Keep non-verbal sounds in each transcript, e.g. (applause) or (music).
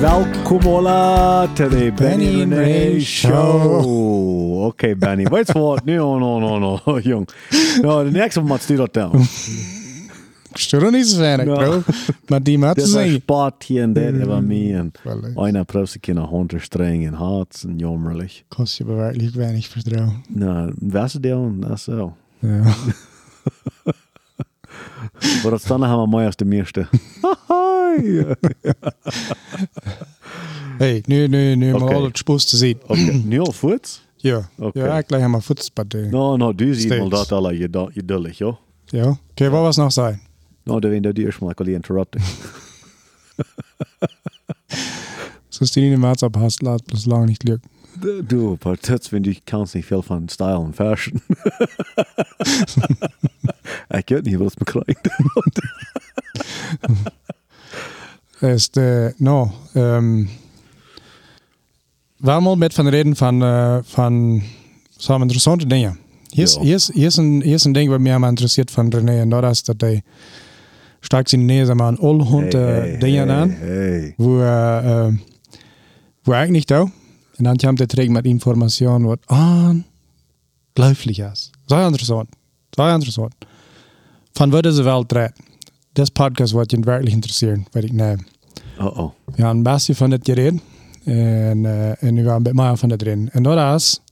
welkom alla to the Benny and Ray Show. Okay, Benny, wait for what? No, no, no, no, (laughs) jong. No, one must do that down. Stuur er niet zo weinig, No. bro. Maar die maat Det var der, det var Wel, einer prøvde kina hunter streng en hats en jommerlich. kost je bewerkelijk weinig vertrouwen. Na, was det då? Alltså. Ja. Voor dat stanna har man mij als de meeste. Hey, nu, nu, nu, Oké. maar al het spoes te zien. Oké, nu al voet? Ja. Oké. Ja, leg hem maar voets bij de. No, no, (laughs) du ziet Steeds. wel dat alla je, da- je dullig, jo? Ja. Oké, wat was nog zijn? No, det var inte dyrt som jag kunde interrupta. Zo is die niet maat op hast, laat het lang niet lukken. Du, das, wenn du kannst nicht viel von Style und Fashion. ich weet niet wat het de, no, um, waarom met van reden van, uh, van zo'n interessante dingen. Hier is, Ja. hier, is, hier, is een, hier is een ding wat mij maar interesseert van René en dat is dat hij straks in de neer maar een olhond uh, dingen aan. Hey. wo er, äh, wo er eigentlich da. Und dann kommt der Träger mit Informationen, was unglaublich ist. Sehr interessant. Sehr interessant. Von wo diese Welt dreht. Das Podcast wird ihn wirklich interessieren, weil ich nehme. Oh oh. Wir haben ein bisschen von das geredet. Und, äh, und wir haben ein bisschen mehr von das reden. Und das ist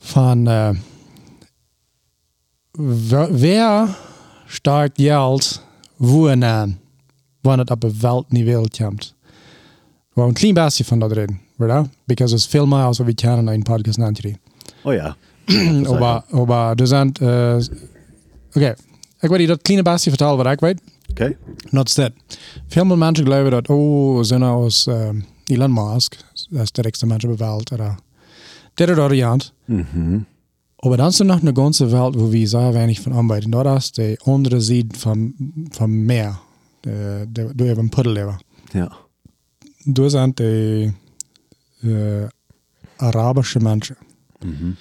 von, äh, wer, wer stark Geld wo an, wann es auf der Weltniveau kommt. We gaan een klein beetje van dat reden, right? Because es veel meer als we kunnen in een podcast natuurlijk. Oh ja. Maar, maar er zijn, uh, oké, ik weet niet dat kleine beetje vertellen wat ik weet. Okay. Not that. Veel meer mensen geloven dat, oh, zijn als um, Elon Musk, dat is de rijkste mens op de wereld, oder oder dat. Mhm. Aber dann ist noch eine ganze Welt, wo wir sehr wenig von arbeiten. Dort ist die andere Seite vom, vom Meer, der, der, der über Puddel lebt. Ja. Da sind die äh, arabische Menschen, Mhm.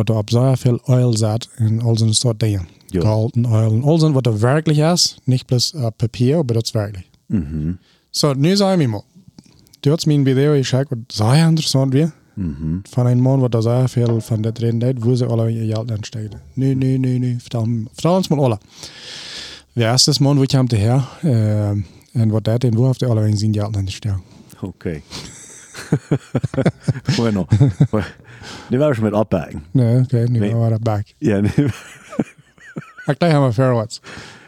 Wo da ab sehr viel Öl sind in all so eine Dinge. Ja. Gold und Öl und all so, was da wirklich ist, nicht bloß äh, Papier, aber das ist wirklich. Mhm. So, nu ich mir mal. Du hast mir ein Video geschaut, was sehr interessant war. Mhm. Von einem Mann, der sehr viel von der reden hat, wo sie alle ihr Geld anstecken. Nu, nu, nu, vertel, vertel uns mal alle. Ist das Mann, wo der her? Äh, und was der wo hat der alle sein Geld anstecken? Okay. (laughs) bueno. Nu var det som ett uppback. Nee, oké, nu Nee. waren we back. Ja, nu. Ik denk hebben fair words.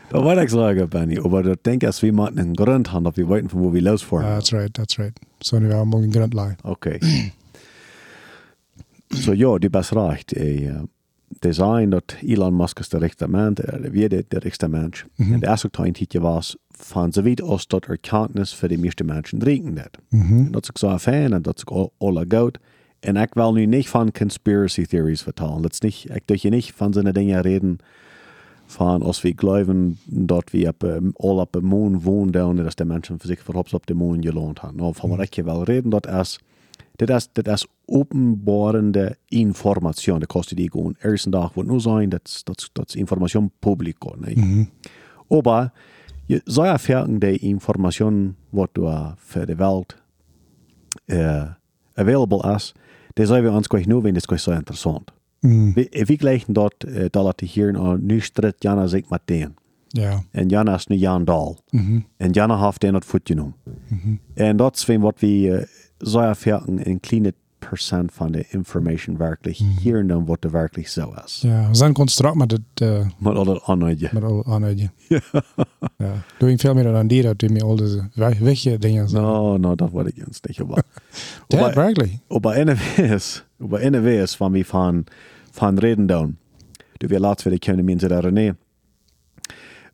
Da war ich sagen, Benny. Aber da denke ich, wir machen einen Grund haben, dass wir weten, von wo wir losfahren. That's right, that's right. Så nu har man en grund lag. Okay. Så ja, du bist recht. Eh, uh, design dat Elon Musk is de rechte man, er wie de, de rechte mens. Mhm. En de eerste tijd hietje was van weet als dat er kennis voor de meeste mensen drinken net. Mhm. En dat is ook zo fijn en dat is ook alle goed. En ik wil nu niet van conspiracy theories vertellen. Dat is niet, ik doe je niet van zo'n dingen reden van als we geloven dat we op, al op de maan wonen, dan dat de mensen voor zich voorop op de maan geloond hebben. Nou, van wat ik je wil reden, dat is dit is, dit is openbarende informatie. Dat kost die gewoon eerste dag wordt nu zijn, dat dat dat is informatie publico. Nee? Mhm. Aber je zou erfahren, die information wat er voor de wereld uh, available die zou we ons gleich nur, wenn gleich so interessant. Mm. Wie, wie gleichen dort, uh, da laat hier uh, nu stritt Jana zich met den. Ja. En Jana is nu Jan Dahl. Mhm. En Jana heeft den het voet genomen. En dat is wat we uh, zou erfahren, een kleine procent van de information werkelijk hier dan wat er werkelijk zo is. Ja, we zijn construct met het, uh, Maar al dat andere. met al aanhouden. (laughs) Ja. Doe ik veel meer dan die, dat doe je al deze wegje dingen. zo. No, no, dat wil ik eens niet. Aber, Dat aber, (laughs) werkelijk. aber NWS, aber NWS van wie van, van reden dan. Du wir laat weer de kunnen mensen daar nee.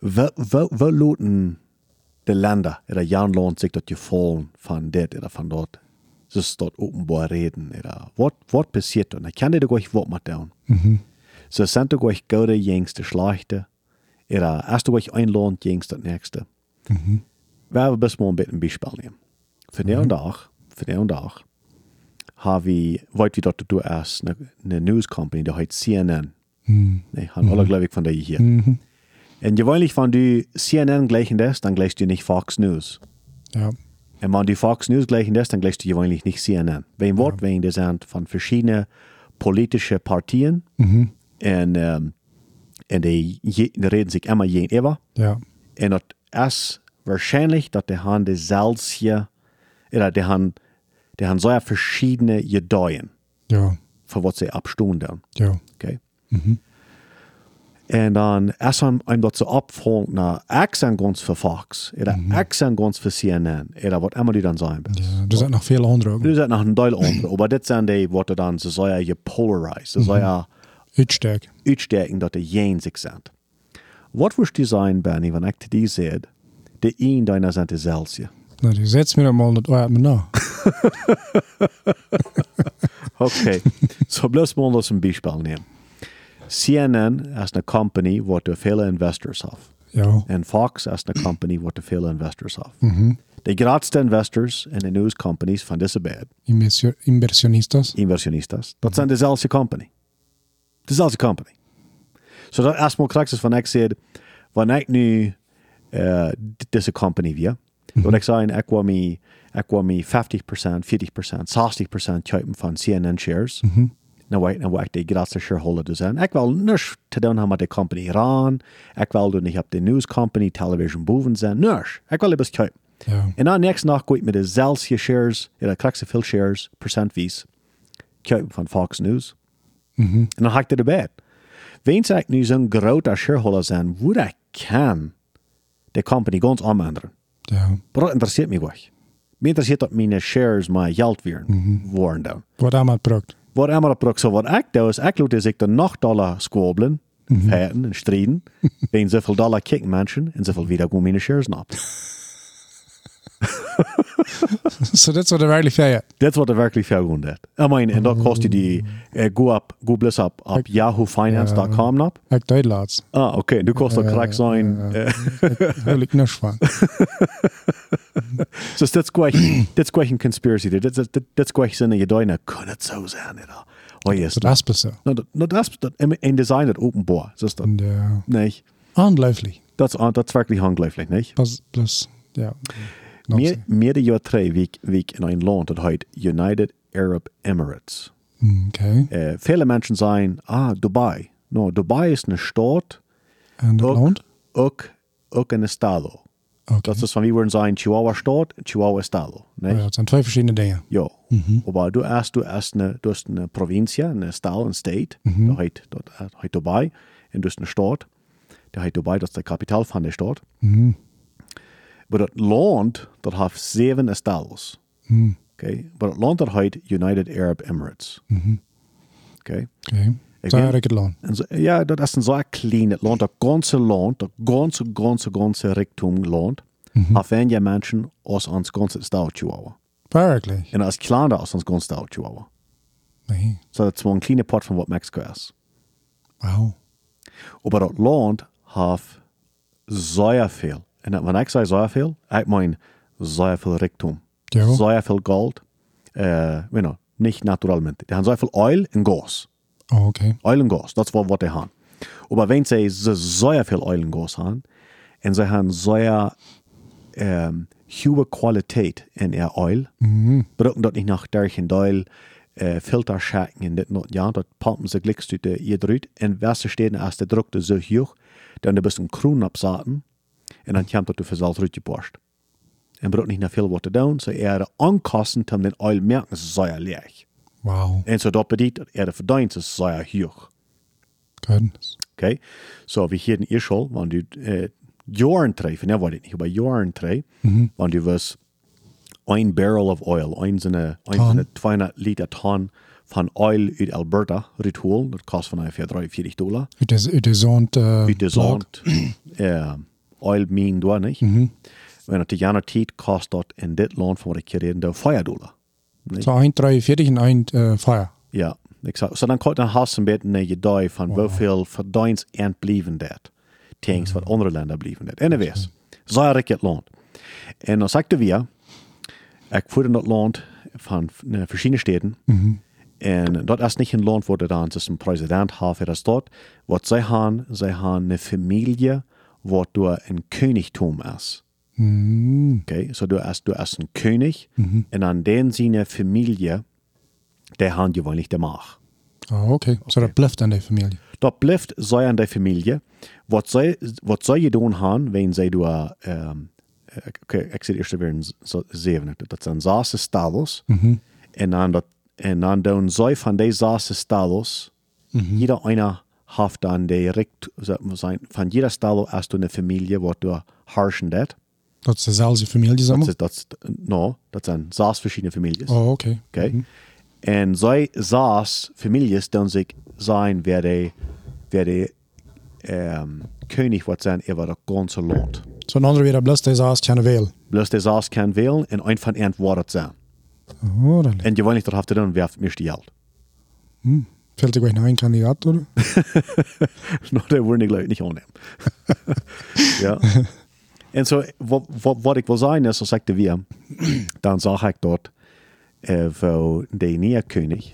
We, we, we loten de landen, oder Jan lohnt sich dat je volgen van dit oder van dat. Dat openbaar reden. Oder wat, wat passiert dan? Ik kan dit ook wat met doen. Mhm. So sind du euch gute jengste schlechte. Oder erst du euch einlohnt jengst das nächste. Mhm. Wir haben bis mal ein bisschen ein Beispiel nehmen. Für den Tag, für den Tag, habe ich, wollte wie dort du eine, eine News Company, die heißt CNN. Mhm. Ne, haben alle, glaube ich, von der hier. Mhm. Und gewöhnlich, wenn du CNN gleichen lässt, dann gleichst du nicht Fox News. Ja. Und wenn die Fox News gleichen das, dann gleichst du gewöhnlich nicht CNN. Wegen Wort, wegen das sind von verschiedenen politischen Partien. Und, ähm, und die, je- die reden sich immer gegenüber. Ja. En dat is waarschijnlijk dat de han dezelfde, oder die haben, die haben so verschiedene Ideeën Ja. für was sie abstehen dann. Ja. Okay? En dan is hem, hem dat ze opvolgt naar accent für Fox, oder accent für CNN, oder was immer die dann sein best. ja. Er zijn nog veel andere. Du seid noch ein Teil andere, aber das sind die, was dann so sehr gepolarized, so sehr Uitsterk. uitsteken dat de jen zich zijn. Wat woest die zijn, Benny, wanneer ik die zeg, de een deiner zijn dezelfde? Nou, die zet dan mal uit me na. Okay, so bloß mal das ein Beispiel nehmen. CNN ist eine Company, wo du viele Investors hat. Ja. Und Fox ist eine Company, wo du viele Investors hat. Die größten Investors in den News Companies von dieser Bad, Inversio- Inversionistas. Inversionistas, das sind dieselbe Company. Dieselbe Company. So dat erstmal krijg je van ik zeg, wanneer ik nu uh, deze company weer, dan ik zeggen, ik wil me, ik wil me 50%, 40%, 60% kopen van CNN shares. Nou, weet nou ik de grootste shareholder zijn. Ik wil niks te doen hebben met de company Iran. Ik wil doen niet op de news company television boven zijn. Niks. Ik wil het kopen. Ja. En dan next nacht ga ik met dezelfde shares, ja, krijg je veel shares, procentwies, kopen van Fox News. En dan ga ik er bij. Wens ik nu zo'n grote shareholder zijn, hoe ik kan de company ganz aanmanderen. Ja. Maar dat interesseert me weg. Me interesseert dat mijn shares mijn geld weer worden dan. Wat allemaal het product. Wat immer op zo wat ik doe, is ik laat zich de nog dollar squabbelen, feiten en strijden. Wegen (laughs) zoveel dollar kicken mensen en zoveel wieder gaan mijn shares op. (laughs) so dat is wat er werkelijk feiert. Dat is wat er werkelijk veel gewoon deed. Ik meen, en dat kost je die, uh, go bliss op, op yahoofinance.com. Ik deed laatst. Ah, oké, du kost dat correct zijn. eh, Wil ik niks van. (laughs) Is gewoon, dat is gewoon een conspiracy. Dat, dat is gewoon zin in je duinen. Kan het zo zijn? Oder? Oh, yes. Is best zo. No, no, is, dat, een design openbaar. Dus dat, Ja. nee, Ongelooflijk. dat is, dat is wirklich ongelooflijk, niet? Pas, plus, ja. Zo. meer dan jaar twee week, week in een land dat heet United Arab Emirates. Mm, Oké. Uh, viele mensen zijn, ah, Dubai. No, Dubai is een stad, En dat ook, loont? ook, ook een estado. Oké. Dat is van wie worden zijn Chihuahua stad en Chihuahua estado. Nee? Oh ja, het zijn twee verschillende dingen. Ja. Aber du hast, du hast eine, du hast eine Provinz, eine Style, ein State, da heißt, dort heißt Dubai, und du hast eine Stadt, der heißt Dubai, das ist die Kapital von der Stadt. Mhm. Aber das Land, das hat sieben Estados. Mhm. Okay? Aber das Land, das heißt United Arab Emirates. Okay? Oké. Loon. En zo, ja, dat is een zo klein land, dat ganze land, dat ganze, ganze, ganze Richtung land, hat weniger Menschen als ons ganze Staat Chihuahua. Werkelijk? Und das ist kleiner als ons ganze Staat Chihuahua. Nee. So, das ist so ein kleiner Part von was Mexiko ist. Wauw. Aber das Land hat sehr viel. Und wenn ich sage sehr viel, ich meine sehr viel Reichtum. Ja. Sehr viel Gold. Äh, you know, nicht naturalmente. Die haben sehr viel Öl und Gas. Oh, oké. Öl und Gas, das war, was die haben. Aber wenn sie so sehr viel und Gas haben, und sie haben sehr ähm, hohe Qualität in ihr Öl, brauchen dort nicht nach derchen Teil äh, Filterschaken in dit not, ja, dat pumpen sie uit de je druit. En Westen steht als de drukte zo hoog, dan er bist een kroon opzaten, en dan komt dat de verzeld uitgeborst. En braucht nicht nach viel wat te doen, so er ankassen, om den Öl merken, sehr leeg. Wauw. En so dat dat er de verdient, is sehr hoog. Goodness. Okay? So, wie hier in Irschol, wenn du äh, Jahren treffen, ja, war das nicht, aber Jahren treffen, wenn du was ein Barrel of Oil, ein so eine, ein so Ton. eine 200 Liter Ton von Oil aus Alberta retool, das kostet von ungefähr 43 Dollar. Uit de, uit de zond. Uh, Uit de zand, äh, (clears throat) Oil mine da nicht. Wenn das die Jahre Zeit kostet in dit Land, von was ich hier reden, da 4 Dollar. Zo 1,43 en 1 uh, fire. Ja, exakt. Så dan kan dan hast een beetje een idee van hoeveel verdienst en blijven dat. Things wat andere landen blijven dat. Anyways, zo ik het land. En dan sagte wir, ik voer in dat land van uh, verschillende steden. En dat is niet een land waar dan tussen president heeft dat dort. Wat zij hebben, zij hebben een familie wat door een königtum is. Mm. Okay, so du hast, du hast einen König und an den seine Familie, der haben gewöhnlich der Macht. Oh, okay. Så det blijft aan de familie. Dat blijft zij aan de familie. Wat zij je doen gaan, wenn zij door, um, okay, ik zit eerst weer in zo- zeven, dat zijn zes stados. En dan, dat, en dan doen zij van deze zes stados, jeder einer heeft dan direct, zijn, van jeder stalo hast du eine Familie, wat du herrschen dat. Dat is dezelfde familie, zeg Dat, dat, no, dat zijn zes verschillende families. Oh, oké. Okay. En zij zes families dan zich zijn waar de, waar de um, koning wordt zijn over het ganze land. Så en andere weer blijft deze als kan wel. Bloß de zes kan wählen en een van hen wordt zijn. Oh, dat En gewoonlijk dat heeft dan werft meeste geld. Fällt dir gleich noch ein Kandidat, oder? (laughs) no, dat wordt ik leuk niet aannemen. (laughs) ja. (laughs) En zo, wat, wat, wat ik wil zijn is, als ik de weer, dan zag ik dat uh, voor de nieuwe koning,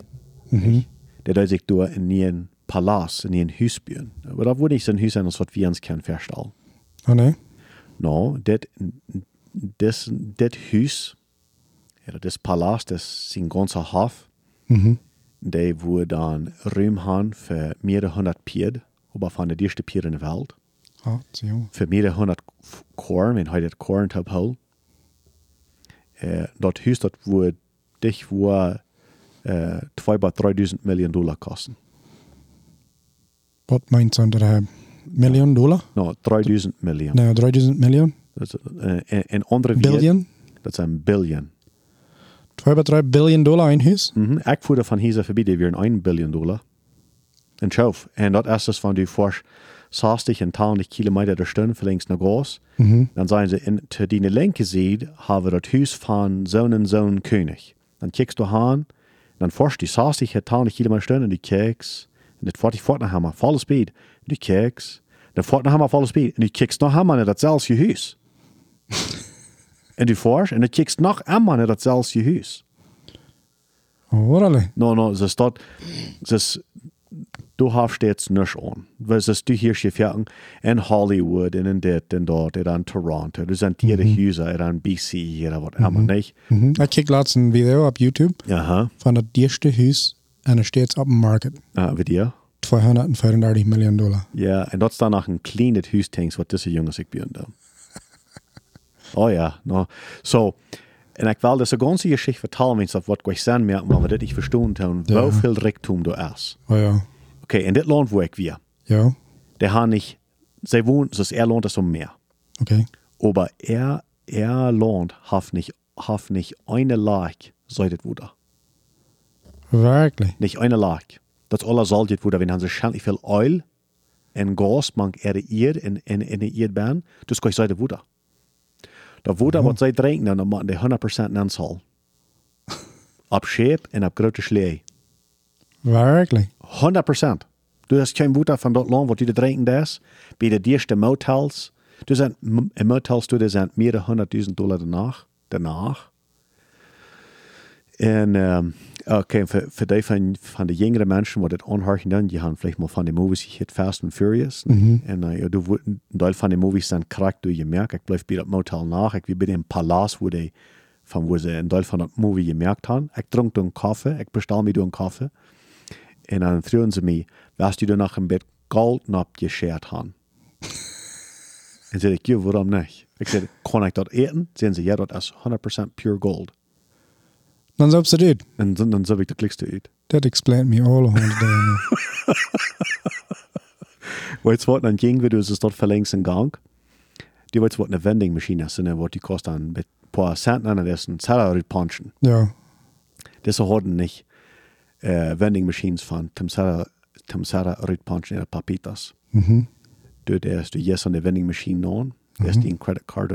der dat zich door in een palace, in huis bouwen. Maar dat wordt niet zo'n huis zijn als wat we ons kunnen voorstellen. Oh, nee. No, dit, dit, dit huis, ja, dit palace, dat is zijn ganze hof, Mhm. die wordt dan ruim haben für mehrere hundert Pied, aber von der ersten Pied in der Welt. Ja, zie je. Für mehrere hundert Korn, wenn heute Korn top hol. Äh, dort Haus, dort wurde dich wohl äh, 2 bis 3000 Millionen Dollar kosten. Wat meint zo'n er miljoen dollar? No, 3000 Millionen. Nee, 3000 miljoen? Dat is, äh, en, en andere Billion? Dat is een billion. 2 bij 3 biljoen dollar in huis? Mhm. Ik voerde van hier voorbij, die weer 1 biljoen dollar. En schauf. En dat is dus van die fors 60 en 80 kilometer der Stunde verlängst naar Groß. Mhm. Dan zijn ze in die linke zijde hebben we dat huis van zo'n en zo'n koning. Dan kijkst du aan, dan forst die 60 en 80 kilometer Stunde en die kijks. En dit wordt die voort naar hem, volle speed. En die kijks. Dan voort naar hem, volle speed. En die kijks nog hem naar datzelfde huis. en die forst, en dan kijks nog hem naar datzelfde huis. Oh, allee. No, no, ze staat, ze is, du hast jetzt nichts an. Weil es ist du hier gefährden in Hollywood, in dit dat, en in Toronto. Du sind hier die Häuser, in BC, oder was immer, nicht? Mhm. Ik kijk laatst een video op YouTube Aha, van het eerste huis en er steeds op de markt. uh, wie dir? 235 miljoen dollar. Ja, en dat is dan nog een klein huis, wat deze jongens ik bij dan. (laughs) oh ja, no. So, en ik wil deze ganze Geschichte vertellen, mensen, wat ik zijn merken, maar dat ik verstaan heb, Ja. hoeveel Reichtum du ist. Oh ja. Okay, in dit land, ich wir, Ja, der hat nicht, sie wohnen, das er lohnt das um mehr. oké. Aber er, er lohnt, hat nicht, hat nicht eine Lage, sei das wieder. Werkelijk. Nicht eine Lage. Das alle soll das wieder, wenn han so schändlich viel Öl en Gas man er ihr in, in, in ihr ben, das kann ich sagen, wieder. Da wieder, was sie trinken, dann machen die 100% Anzahl. Ab Schäb und ab große Schlee. Werkelijk. 100%. Du hast kein Wutter von dort Land, wo die trinken das. Bei den ersten Motels. Du sind, in Motels, du, sind mehrere hunderttausend Dollar danach. Danach. En, um, okay, für, für die von, von den jüngeren Menschen, die das anhören, dann, die haben vielleicht mal von den Movies, ich hätte Fast and Furious. Und uh, ja, du, ein Teil von den Movies sind korrekt, du gemerkt, ich bleib bei dem Motel nach, ich bin bei dem Palast, wo die, von wo sie einen Teil von dem Movie gemerkt haben. Ich trinke einen Kaffee, ich bestelle mir einen Kaffee. En vroegen ze mij, was du danach een beetje gold abgeschert haben? en zei ik, ja, waarom niet? Ik zei, kan ik dat eten? Zeiden ze, ja, dat is 100% pure gold. Dan zou ze dit. En dan, dan zou ik de klikste uit. Dat explaint me all honderd dingen. (laughs) Weet je wat, dan ging we dus dat verlengst in gang. Die weet je wat, een vendingmachine is, en wat die kost dan met een paar centen aan, en dat is een Zeller punchen. Ja. Das hadden nicht äh, vendingmachines von Tamsara, Tamsara Rutpunchen oder Papitas. Mhm. Du, der ist du jetzt an der vendingmachine an, der ist die ein Credit Card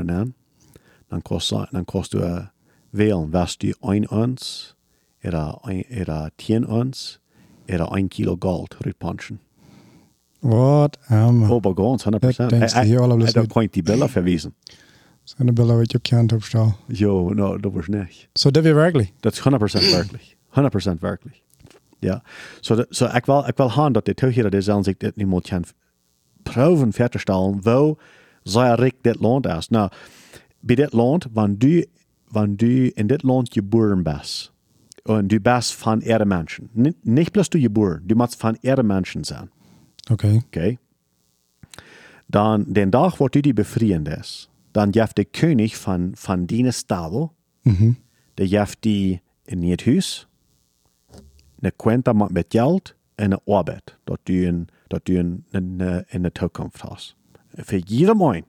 dann kostet, dann kostet du äh, wählen, was du ein Ons, oder ein, oder zehn Ons, oder ein Kilo Gold Rutpunchen. Wat am. Aber ganz 100 Dat Prozent. denkst du hier alle bloß Da nicht. kann ich die Bilder je op kant opstel. Jo, no, dat was nicht. Zo dat weer werkelijk. Dat is 100% werkelijk. 100% werkelijk. Ja. So, dat- so ik wil, ik wil gaan dat de toegeer dat zelfs ik dit niet moet gaan proeven fertigstellen, wo zij rik dit land is. Nou, bei dit Land, wenn du, wenn du in dit Land geboren bist, und du bist von ihre Menschen, N nicht bloß du geboren, du musst von ihre Menschen sein, Okay. okay? Dann, den Tag, wo du die befreien ist, dann jaft der König von, von deiner Stadel, der jaft die in ihr Haus, eine Quenta mit mit Geld und eine Arbeit, dort du in, dort du in, in, in der Zukunft hast. Für jedermann.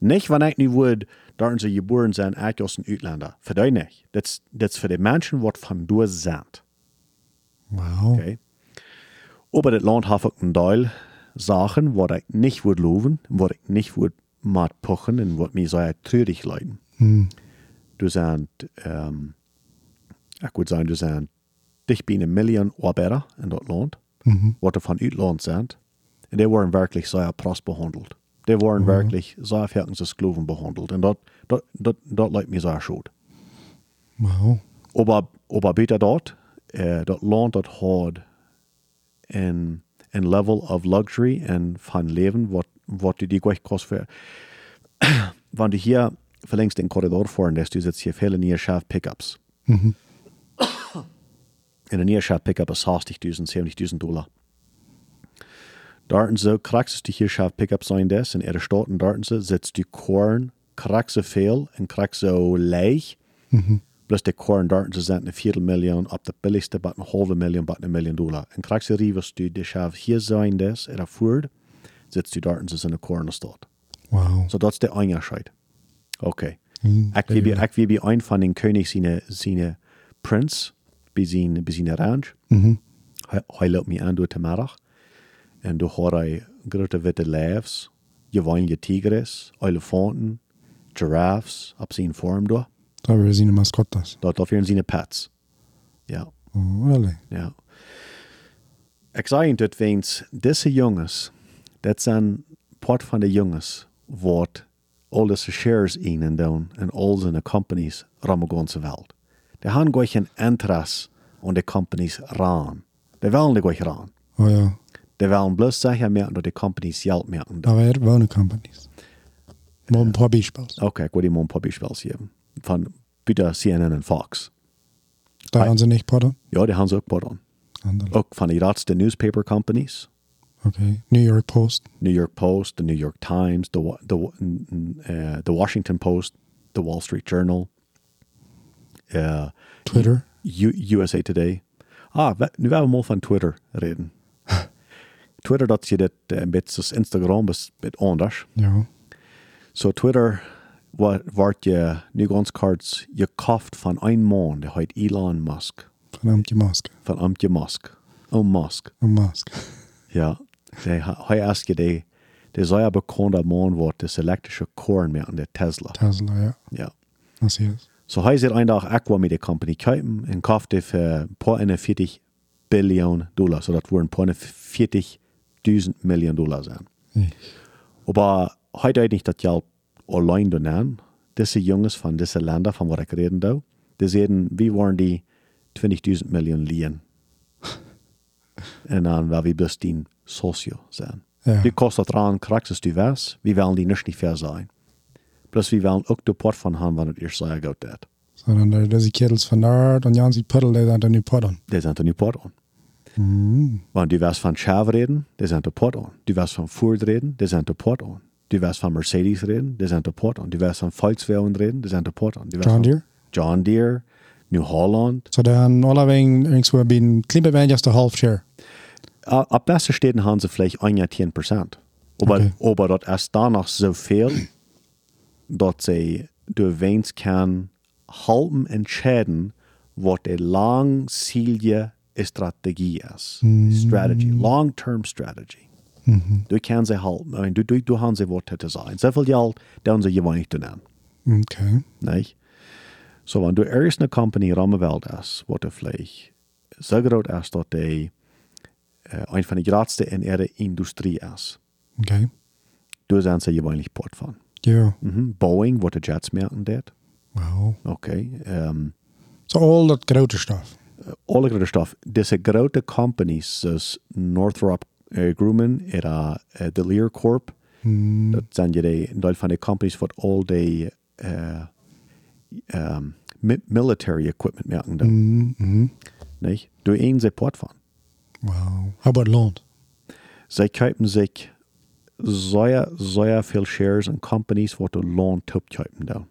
Nicht, wenn ich nicht würde, da sie geboren sind, ich aus den Utländer. Für die nicht. Das, das ist für die Menschen, die von du sind. Wow. Okay. Aber das Land hat auch einen Teil Sachen, wo ich nicht würde loben, wo ich nicht würde mal pochen und wo mir sehr traurig leiden. Du sind, ähm, ich würde sagen, du sind dich bei eine Million Arbeiter in das Land, Mhm. die von Utland sind. Und die waren wirklich sehr prost behandelt. Die waren wirklich sehr fertig als Sklaven behandelt. Und das, das, das, das leid mir sehr schuld. Wow. Aber, aber bitte dort, äh, das Land das hat ein, ein Level of Luxury und von Leben, was dir gleich kostet. Wenn du hier verlängst den Korridor fahren lässt, du sitzt hier viele Nierschaft Pickups. In der Nierschaft Pickup ist 60.000, 70.000 Dollar. Dort so kriegst du hier Schaft Pickup sein das, in ihrer Stadt und dort so sitzt du Korn, du viel und kriegst so leicht. Plus de korn dort ze zijn een viertelmiljoen, op de billigste bat een halve miljoen, bat een miljoen dollar. Krijg je rivers du de schaaf hier zijn des, er voert, zit je dort en ze zijn een korn stad. Wow. So dat is de onderscheid. Oké. Mm, Ik wie een van den koning zijn, zijn prins, zijn, bij zijn ranch. Mhm. Hij, loopt me aan door de middag. En door hoor hij grote witte leeuws, gewone tigers, elefanten, giraffes, op zijn vorm door. Da wir sine Maskottas. Dat, dat zijn zijn pets. Ja. Oh, really? Ja. Ik zei in het weens, deze jongens, dat zijn part van de jongens, wat al deze shares in en doen en al zijn companies rond de ganze wereld. Die hebben gewoon geen interesse aan de companies ran. Die willen die gewoon ran. Oh ja. Die willen bloß zeggen merken dat de companies geld merken. Da war wonen companies. Mal ein paar Beispiele. Oké, ik wil die maar een paar Beispiele geven. Van bitte CNN en Fox. Da haben sie nicht Potter. Ja, die haben ze ook part aan. Andere. Ook van de grootste newspaper companies. Okay. New York Post. New York Post, the New York Times, the the uh, the Washington Post, the Wall Street Journal, uh, Twitter. U USA Today. Ah, we, nu willen we mal van Twitter reden. (laughs) Twitter, dat je dat uh, een beetje als Instagram is met anders. Ja. So Twitter wa- wordt je nu ganz kurz gekauft van een man, der heet Elon Musk, Verdammt (laughs) die Maske. van Amtje Musk. Oh Musk. Und Maske. Ja, der har erst det det soll ja bekannter Mann wird das elektrische Korn mehr an der Tesla. Tesla, ja. Ja. Das hier ist. So heißt es einfach Aqua der Company kaufen und kauft die für paar 41 Billionen Dollar. So das würden paar 40.000 Millionen Dollar sein. Ich. Aber heute nicht das Geld allein nehmen. Diese Jungs von diesen Ländern, von wo ich reden da, die sehen, wie wollen die 20.000 Millionen liehen. (laughs) und dann, weil wir bloß die Socio sein. Ja. Die kostet dran, kriegst du was, wir wollen die nicht fair sein. Plus wir wollen auch den Port von haben, wenn es erst sehr gut wird. Så den där, dessa kettles van daar, dan Jan sitt puddel, det är den nu podden. Die sind dann die Port. Mm. Wenn du was von Schaaf reden, die sind der Port an. Du was von Ford reden, die sind der Port an. Du was von Mercedes reden, die sind der Port an. Du was von Volkswagen reden, die sind der Port was John Deere. John Deere, New Holland. Så den alla vägen irgendwo bei den klippevänligaste half share. Äh, Ab beste Städten haben sie vielleicht ein Jahr 10 Prozent. Aber, Okay. aber das ist danach so viel, dass sie du wenigstens kann halten entscheiden, was die langzielige Strategie ist. Strategy, long-term strategy. Du kannst sie halten, I du, du, du hast sie was zu sein. So viel Geld, dann sie ja nicht nehmen. Okay. Nicht? So, wenn du erst eine Company Rammenwelt hast, wo du vielleicht so groß ist, dass die äh, ein von den größten in ihrer Industrie ist, Okay. du sind sie gewöhnlich Port von. Ja. Mhm. Boeing, wo die Jets merken das. Wow. Okay. Ähm, Så all dat grote stof. alle große Stoff. Diese große Companies, das Northrop äh, Grumman oder äh, the Lear Corp, Mm. das sind ja die, ein Teil von den Companies, all die äh, ähm, mit Military Equipment merken da, Mhm. Mhm. nicht? Du einen sie Port fahren. Wow. Aber lohnt. Sie kaufen sich sehr, sehr viel Shares in Companies, wo du Lohn kaufen da.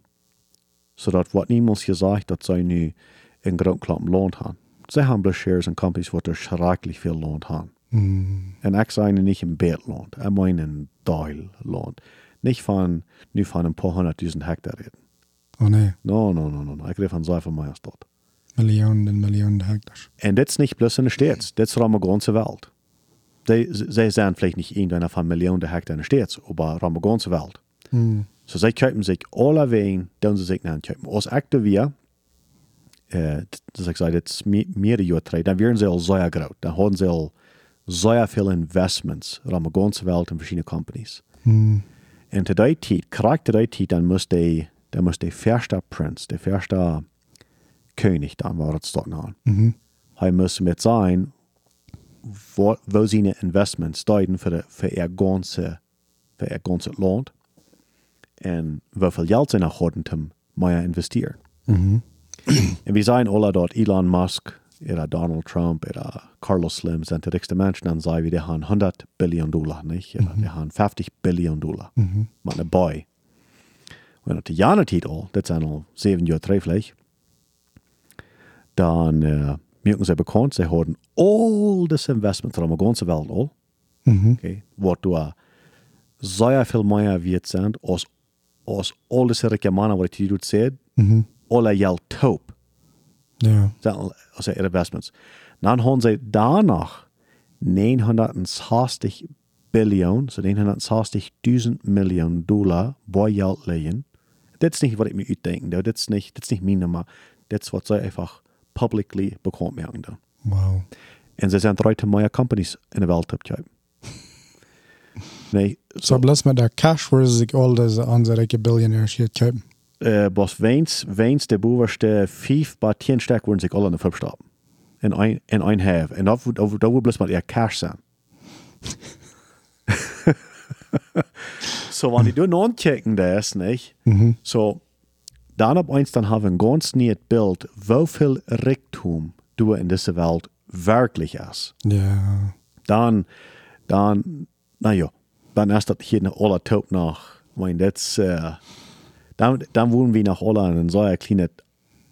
So dass was niemals gesagt, dass sie nu in Grundklappen Lohn haben. Sie haben bloß Shares in Companies, wo du schrecklich viel Lohn haben. Mhm. En ik zei niet een beet land, ik meen een deel land. Niet van, nu van een paar honderdduizend hectare reden. Oh nee. No, no, no, no, no. Ik rede van zoveel meer als dat. Millionen en miljoenen hectare. En dit is niet plus in de States, dit is ram de ganze Welt. Die, zij zijn vielleicht nicht irgendeiner von Millionen Hektar in der States, aber ram de ganze Welt. Mhm. So sie kaufen sich alle Wein, dann sie sich nicht kaufen. Als da wir, äh, das ich sage, jetzt mehrere Jahre drei, dann werden sie all sehr groß. Dann haben sie all sehr viele Investments ram de ganze Welt in verschiedene Companies. Mhm. En til die tid, korrekt til die tid, dann muss de, dann muss de første prins, de første König, dann war das dort an. Mhm. Han muss mit sein, wo, seine Investments deuten für, de, für ihr ganze, für ihr ganze Land. Und wie viel Geld nach haben, zum mehr investieren. Mhm. Und wir sehen alle dort Elon Musk, oder Donald Trump, oder Carlos Slim, sind die reichsten Menschen, dann sagen wir, die haben 100 Billionen Dollar, nicht? Oder die haben 50 Billionen Dollar. Met een boy. Wenn het de jaren titel, dat zijn al zeven jaar terug dan uh, merken ze bekend, ze houden all this investment van de ganze Welt al, Mhm. okay, wat du sehr viel mehr wert sind, als, als all rijke mannen, wat je doet zegt, Mhm. alle geld top. Ja. als ihre investments. Dan hebben ze danach 960 biljoen, so 960.000 miljoen dollar bij geld leggen. Dat is niet wat ik me uitdenken. Dat is niet, dat is niet mijn nummer. Dat is wat ze einfach publicly bekend maken. dan. Wow. En ze zijn eruit meer companies in de wereld te kopen. (laughs) Nee, Så bloß mit der Cash, wo sie sich all diese andere Billionaires hier kaufen. äh, was weens, weens de bovenste vijf bij tien stek worden zich alle in de fub stappen. En een, en een have. En dat, dat, dat wordt bloos met ihr cash zijn. (laughs) so, wenn (laughs) die du anchecken das, nicht? Mhm. So, dann dann haben wir ein ganz neues Bild, wie viel Reichtum du in dieser Welt wirklich hast. Ja. Dan, dan, nou ja, dan is dat hier nog alle top nog. Maar dat is, uh, dan, dan wonen we nog alle in een zo'n kleine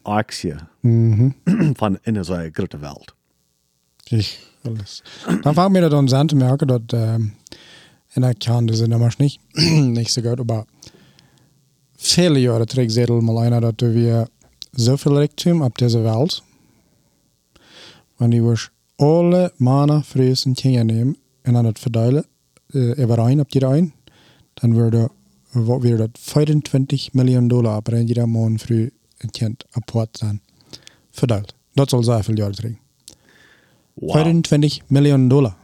actie Mhm. (clears throat) van in een zo'n grote wereld. Ich, alles. Dann fangen wir dann an zu merken, dass ähm, in der Kern diese Nummers nicht, (clears throat) nicht so gut, aber viele Jahre trägt Sedel mal einer, dass wir so viel Reichtum auf dieser Welt, wenn die wir alle Mana Frühen Kinder nehmen und dann das verteilen, äh, über ein, auf jeder ein, dann würde wir das 25 Millionen Dollar ab jeder Monat früh Kind Apport sein. Verteilt. Das soll sehr viel Jahre trägen. 25 Millionen Dollar.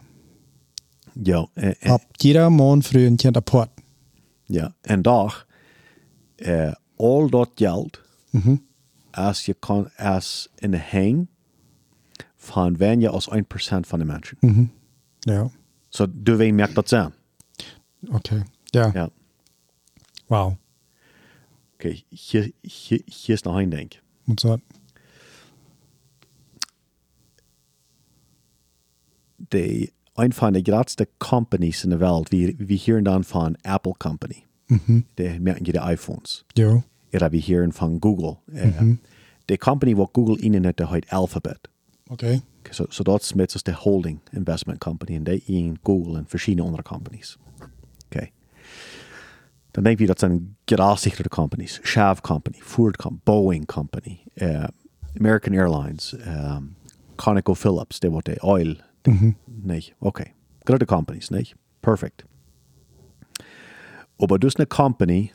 Ja, en, en, Ab jeder Monat früh Kind Apport. ja, en dag, uh, al dat geld, Mhm. als je kan, als in de hang van weniger als 1% van de mensen. Mhm. Ja, So, du wen merkt dat zijn. okay. Ja. Ja. Wow. Okay, hier, hier, hier ist noch ein Ding. Und so. die een van de grootste companies in de wereld, wie, wie hier dan van Apple Company. Mhm. Die merken je de iPhones. Jo. Oder wie hier van Google. Uh, De company wat Google ihnen net heet Alphabet. Okay. So, so dat is met de holding investment company. En die in Google en verschillende andere companies. Okay. Dan denk je dat zijn geassichterde companies. Shav Company, Ford Company, Boeing Company, uh, American Airlines, um, ConocoPhillips, die wat de oil. Mhm. Nee, okay. Grote companies, nee. Perfect. Aber dus eine company,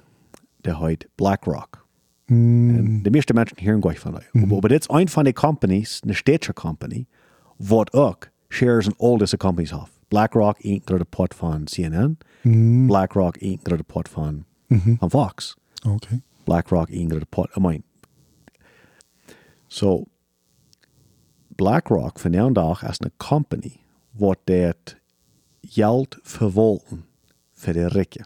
der heet BlackRock. Mm. En de meeste mensen hören gleich von euch. Aber, aber das ist ein von den Companies, eine städtische Company, wat auch shares in all diese Companies hat. BlackRock ain't gerade Pot von CNN. Mm. BlackRock ain't gerade Pot von, Mhm. von Fox. Okay. BlackRock ain't gerade Pot, I mean. So, BlackRock von der Tag ist eine Company, wat det Geld verwalten für die Ricke.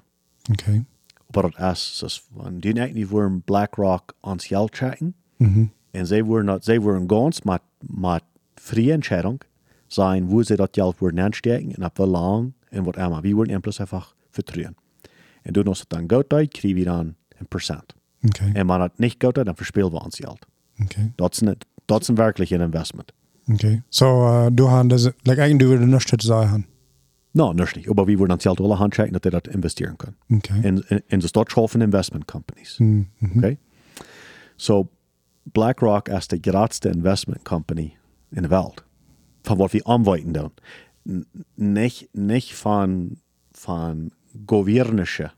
Okay. Aber das ist, wenn die eigentlich wurden BlackRock ans Geld checken, Mhm. und sie wurden, sie wurden ganz mit, mit freie Entscheidung sein, wo sie das Geld wurden anstecken und ab wie lang und was immer. Wir wurden ihm bloß einfach vertrauen. Und du hast dann Geld da, kriegen wir dann ein Prozent. Okay. Und wenn man das nicht Geld hat, dann verspielen wir uns Geld. Okay. Das ist, nicht, das ist wirklich ein Investment. Okay. So, uh, du hast das, like, eigentlich du würdest nicht sagen. No, nicht nicht. Aber wir wurden ans Geld alle handchecken, dass sie das investieren können. Okay. in, in, in de stadshofen investment companies. Mhm. Okay? So BlackRock is de grootste investment company in de wereld. Van wat we aanwijten doen. N- Niet, niet van, van governische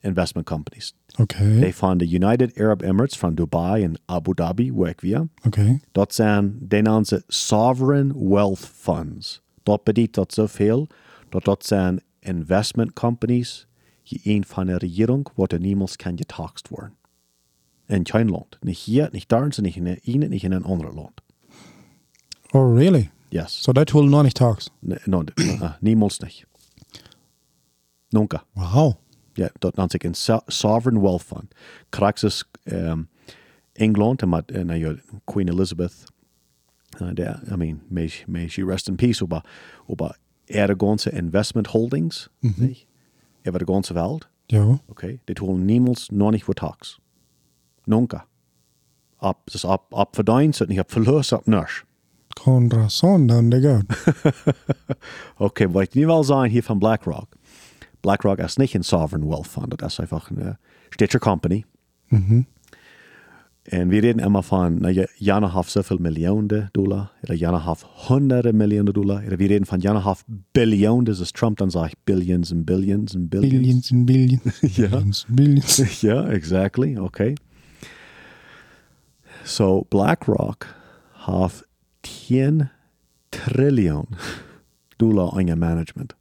investment companies. Okay. Die van de United Arab Emirates van Dubai en Abu Dhabi werken we. Okay. Dat zijn, die noemen ze sovereign wealth funds. Dat betekent dat zoveel, dat dat zijn investment companies, die een van de regering, wat er niemals kan getaxt worden. In geen land. Niet hier, niet daar, niet in een, niet in een ander land. Oh, really? Yes. So, dat will noch nicht tags. Ne, no, uh, (clears throat) niemals niet. Nunca. Wow. Ja, dat noemt zich een so- sovereign wealth fund. Krijgt ze um, Engeland en met uh, ja, Queen Elizabeth. Uh, der, I mean, may, she- may she rest in peace. Aber, aber er ganze investment holdings, nicht? Over de ganze Welt. Ja. Okay, dit holen niemals noch nicht voor tax. Nunca. Ab, das ab, ab verdient, nicht ab verlust, ab nichts. Con razón, donde go. (laughs) Okay, wat ik nu wil zeggen hier van BlackRock. BlackRock is niet een sovereign wealth fund, dat is einfach een uh, städtische company. Mhm. En we reden immer van, nou ja, Jana heeft zoveel miljoenen dollar, oder Jana heeft honderden miljoenen dollar, oder we reden van Jana heeft biljoen, dus als Trump dan zegt billions en billions en billions. Billions and billions. (laughs) Ja. Billions and billions. (laughs) yeah, exactly. Okay. So BlackRock have 10 trillion dollar on your management.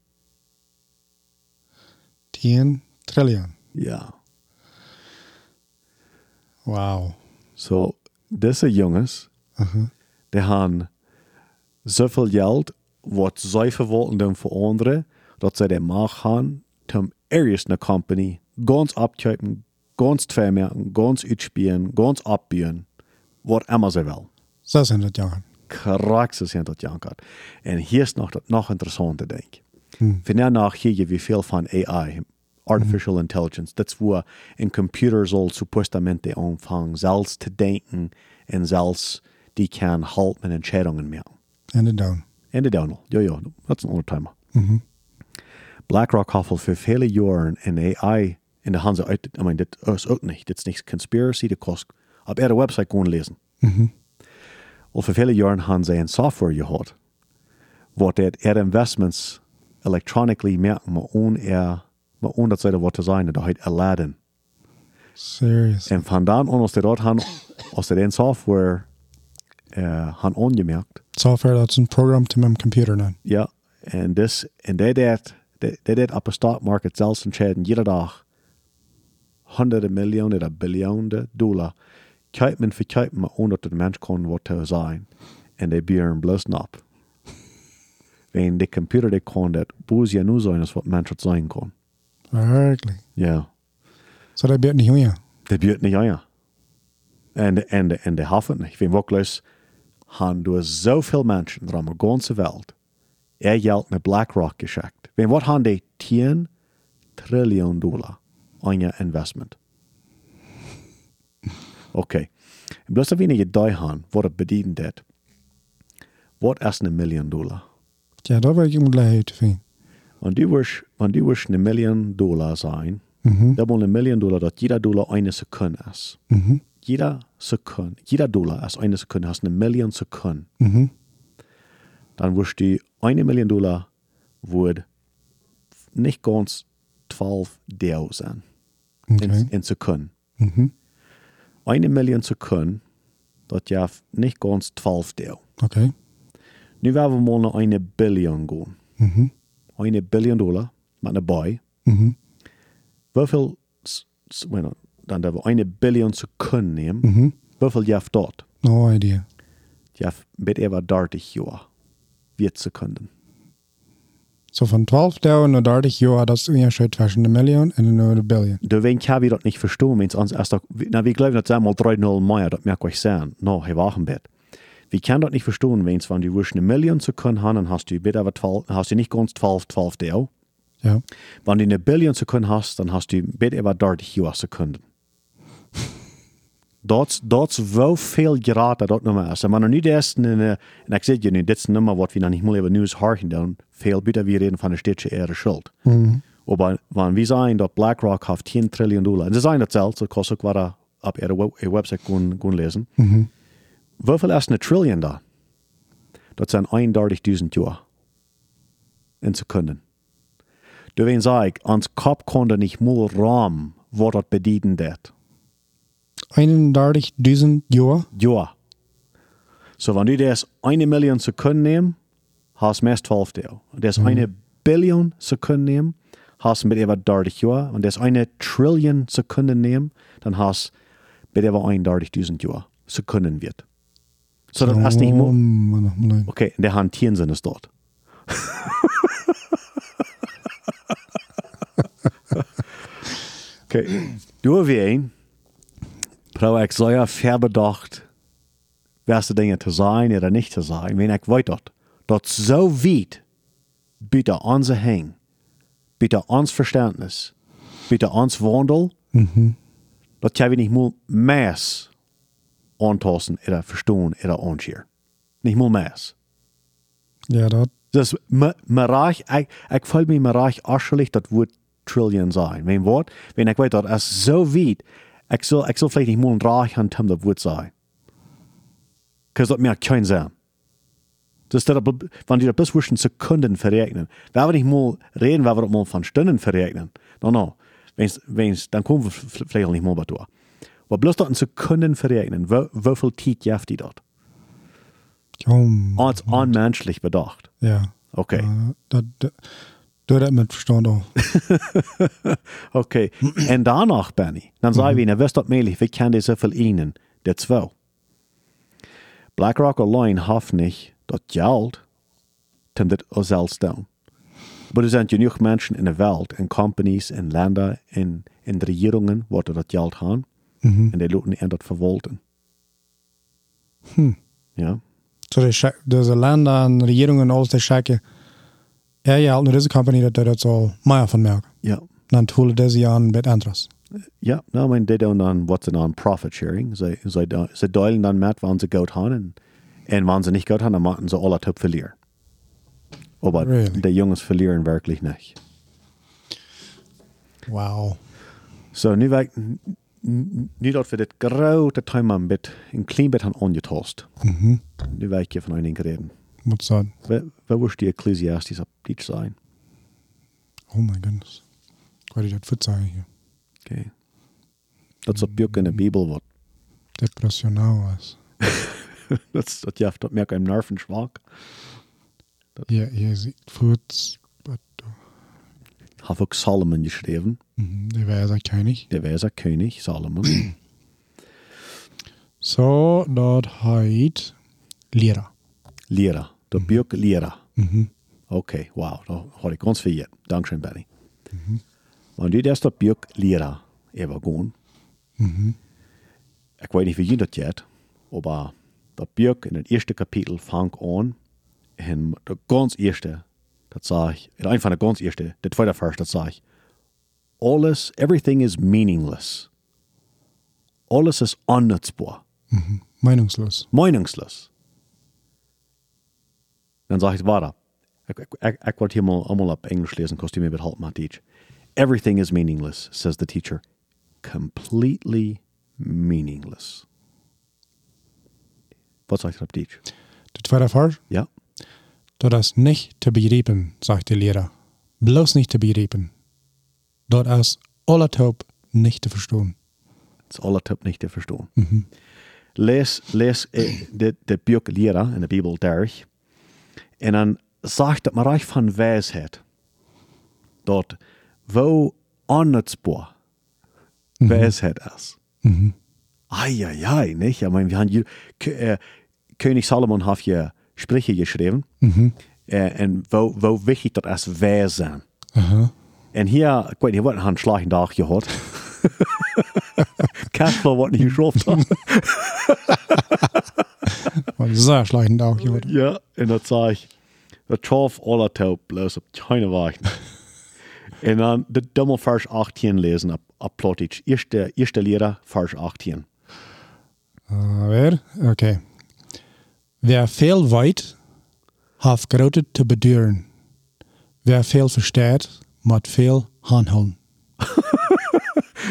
10 trillion. Yeah. Wow. So deze jongens, Uh-huh. die hebben zoveel geld wat zij verwolten doen voor anderen, dat zij de macht gaan om ergens een company ganz abkijken, ganz vermerken, ganz uitspielen, ganz abbieren, wat immer zij wil. 600 Jahre. Kraxes sind dat jankert. En hier is nog dat nog interessante denk. Hmm. Vind hier wie veel van AI, artificial intelligence, dat is waar een computer zal supostamente aanvangen zelfs te denken en zelfs die kan halt met entscheidungen maken. And it down. En de downel, ja ja, dat is een ander thema. Mhm. BlackRock al voor vele jaren een AI in de handen uit. I mean, dit is ook niet. Dit is niet conspiracy, dat kost op ihre website gewoon lezen. Mhm. Al voor vele jaren hebben zij een software wat het er investments electronically merken, on er, maar on dat zij er wat te zijn, dat heet Aladdin. Serious. En vandaan on als ze dat han, als ze den software uh, han ongemerkt, Software that's een program to mijn computer now. ja, en dus, en dat dat, dat dat op de stock market zelfs entscheiden, jede dag honderden miljoenen of biljoenen dollar, kijkt men voor kijkt, maar onder de mens kon wat te zijn. En die bieren bloos op. Wenn de computer die kon dat boos ja nu zijn als wat mens het zijn kon. Wirklich. Ja, So dat biedt niet hoe dat biedt niet ja. En de, en de, en de hafen niet. Wenn wirklich han door zoveel mensen van de ganze Welt er geld naar BlackRock geschickt. Wenn wat han die 10 triljoen dollar aan je investment. (laughs) Oké. En bloos dat we niet die han, wat het bedienen dat. Wat is een miljoen dollar? Ja, dat wil ik moet leiden te vinden. Und die wirst, wenn du wirst eine Million Dollar sein, mhm. dann wollen eine Million Dollar, dass jeder Dollar eine Sekunde ist. Mhm. Jeder Sekunde, jeder Dollar ist eine Sekunde, hast eine Million Sekunden. Mhm. Dann wirst du eine Million Dollar wird nicht ganz 12.000 okay. in, in Sekunden. Mhm. Eine Million Sekunden, das ja nicht ganz 12 12.000. Okay. Nun werden wir mal eine billion gehen. Mm. Mhm. Eine Billion dollar, mit een boy. Mm -hmm. Hoeveel, bueno, dan hebben we 1 biljoen seconden nemen. Mm -hmm. Hoeveel jaf dort? No idea. Jaf mit etwa 30 Jahr. Wir Sekunden. So von 12 Dauern und 30 Jahren, das ist Unterschied zwischen einer Million und einer Billion. Du wen kann ich das nicht verstehen, wenn es uns erst, na, wir glauben, das einmal 3-0 mehr, das merkt euch sein. No, hier war ein wir können das nicht verstehen, wenn es, wenn du eine Million Sekunden haben, dann hast du bitte aber 12, hast du nicht ganz 12, 12 Teil. Ja. Wenn du eine Billion Sekunden hast, dann hast du bitte aber 30 Jahre Sekunden. Dat (laughs) dat is wel veel geraten dat nummer is. Maar nu de eerste, en, uh, en ik zeg je nu, dit is een nummer wat we dan niet meer even nieuws harken doen, veel beter we reden van de stedje eerder schuld. Mhm. Aber wenn wir sagen, dass BlackRock hat 10 Trillion Dollar, und sie sagen das selbst, das kostet auch was auf ihrer Web Website gehen, gehen lesen. Mhm. Wie viel ist eine Trillion da? Das sind 31.000 Jahre in Sekunden. Du wenn sag, ans Kopf konnte nicht mal Raum, wo das bedienen wird. 31.000 jaar. Ja. So, wenn du das eine Million Sekunden nehmen, hast du mehr als 12 Teil. Und das eine Billion Sekunden nehmen, hast du mit etwa 30 Jahre. Und das eine Trillion Sekunden nehmen, dann hast du mit etwa 31.000 Jahre Sekunden wird. So, das hast nicht man, Okay, in der Hand Tieren sind es dort. okay, du wie ein, Frau ich sehr verbedacht, welche Dinge zu sein oder nicht zu sein, wenn ich weiß dort, dort so weit, bitte unser Hang, bitte uns Verständnis, bitte uns Wandel, dort kann wir nicht mal Maß antasten oder verstehen oder anschauen. Nicht mal Maß. ja, dat. Dus me, me reich, ik, ik voel me me reich ascherlich dat woord trillion zijn. Mijn woord, wenn ik weet dat is zo wiet, ik zal, ik zal vielleicht niet mal reich aan hem dat woord zijn. Because dat merkt kein zijn. Dus dat, wenn die dat bis wischen Sekunden verrechnen, wenn wir nicht mal reden, wenn wir das mal von Stunden verrechnen. No, no. Wenn's, wenn's, dann kommen wir vielleicht auch nicht mal dazu. Aber bloß dat in Sekunden verrechnen, wie, wie viel Zeit jaft die dort? Oh, Als unmenschlich bedacht. ja. Okay. Uh, dat, dat, doe dat met verstand (laughs) al. Okay. en danach, Benny, dann sagen wir ihnen, wisst ihr möglich, wir kennen so viel ihnen, der zwei. BlackRock allein hofft nicht, das Geld, um das auch selbst tun. Aber es sind genug Menschen in der Welt, in Companies, in Länder, in, in Regierungen, wo die das Geld haben, und die lassen ihn das verwalten. Ja. Så det är deze landen, regeringen, alles die checken. Ja, ja, nou deze company dat dat zal meer van melken. Ja. Dan toelen deze jaren met anders. Ja, nou, men die doen dan wat ze dan profit sharing. Ze, ze, ze delen dan met wanneer ze goud hebben. En, en wanneer ze niet goud hebben, dan moeten ze alle top verlieren. Aber Really? die Jungs verlieren wirklich nicht. Wauw. So, nu, wij, nu dat we dit grote een klein beetje aan angetoast. Mhm. Nu je van een ding reden. Is dat? Wat wat was die Ecclesiastes op dit zijn? Oh my goodness. Weet niet dat voet zijn hier. Okay. Dat op boek in de Bibel wat. Depressionaal is. (laughs) Dat, dat, dat merkt een nervenzwak. Ja, je ziet voet. Wat? Heeft ook Solomon geschreven. Mhm. Die wijze König. Der Weser König Solomon. Zo, (clears throat) dat heet leren. Lehrer. Der Björk Lehrer. Mhm. Okay, wow, da har ich ganz viel. Dankeschön, Benny. Wenn du das der Björk Lehrer übergehen, Mhm. ich weiß nicht, wie ihr das jetzt, aber der Björk in dem ersten Kapitel fängt an, in der ganz erste, das sage ich, in von der ganz erste, der zweite Vers, das sage ich, alles, everything is meaningless. Alles ist unnutzbar. Mhm. Meinungslos. meinungslos. Dann sage ich weiter. Ich, ich, ich wollte hier mal einmal auf Englisch lesen, kostet mir halt mal Deutsch. Everything is meaningless, says the teacher. Completely meaningless. Was sagt er auf Deutsch? Der tweede vers. Ja? Dat is niet te begrijpen, zegt de leraar. Bloos niet te begrijpen. Dat is alle hoop niet te verstaan. Das ist aller Tipp nicht zu verstehen. Les, les äh, de, de Björk Lehrer in der Bibel durch. Und dann sagt mal reich von Weisheit. Dort, wo unnutzbar Weisheit ist. Eieiei, nicht? Ich meine, wir haben König Salomon hat hier Sprüche geschrieben. En, en wo, wo wichtig dat is wij zijn. Aha. En hier, ik weet niet wat een slechten dag gehad. Cashflow wordt niet geschroefd. Und schlechten auch jemand. (laughs) (laughs) ja, (laughs) en dat zei ik. Dat trof alle taub bloos op keine wachten. en dan de dummel vers 18 lezen op, op Plotich. Eerste, eerste leraar vers 18. Uh, weer? Oké. Wer veel weet, heeft grote te beduren. Wer veel verstaat, moet veel handelen. (laughs)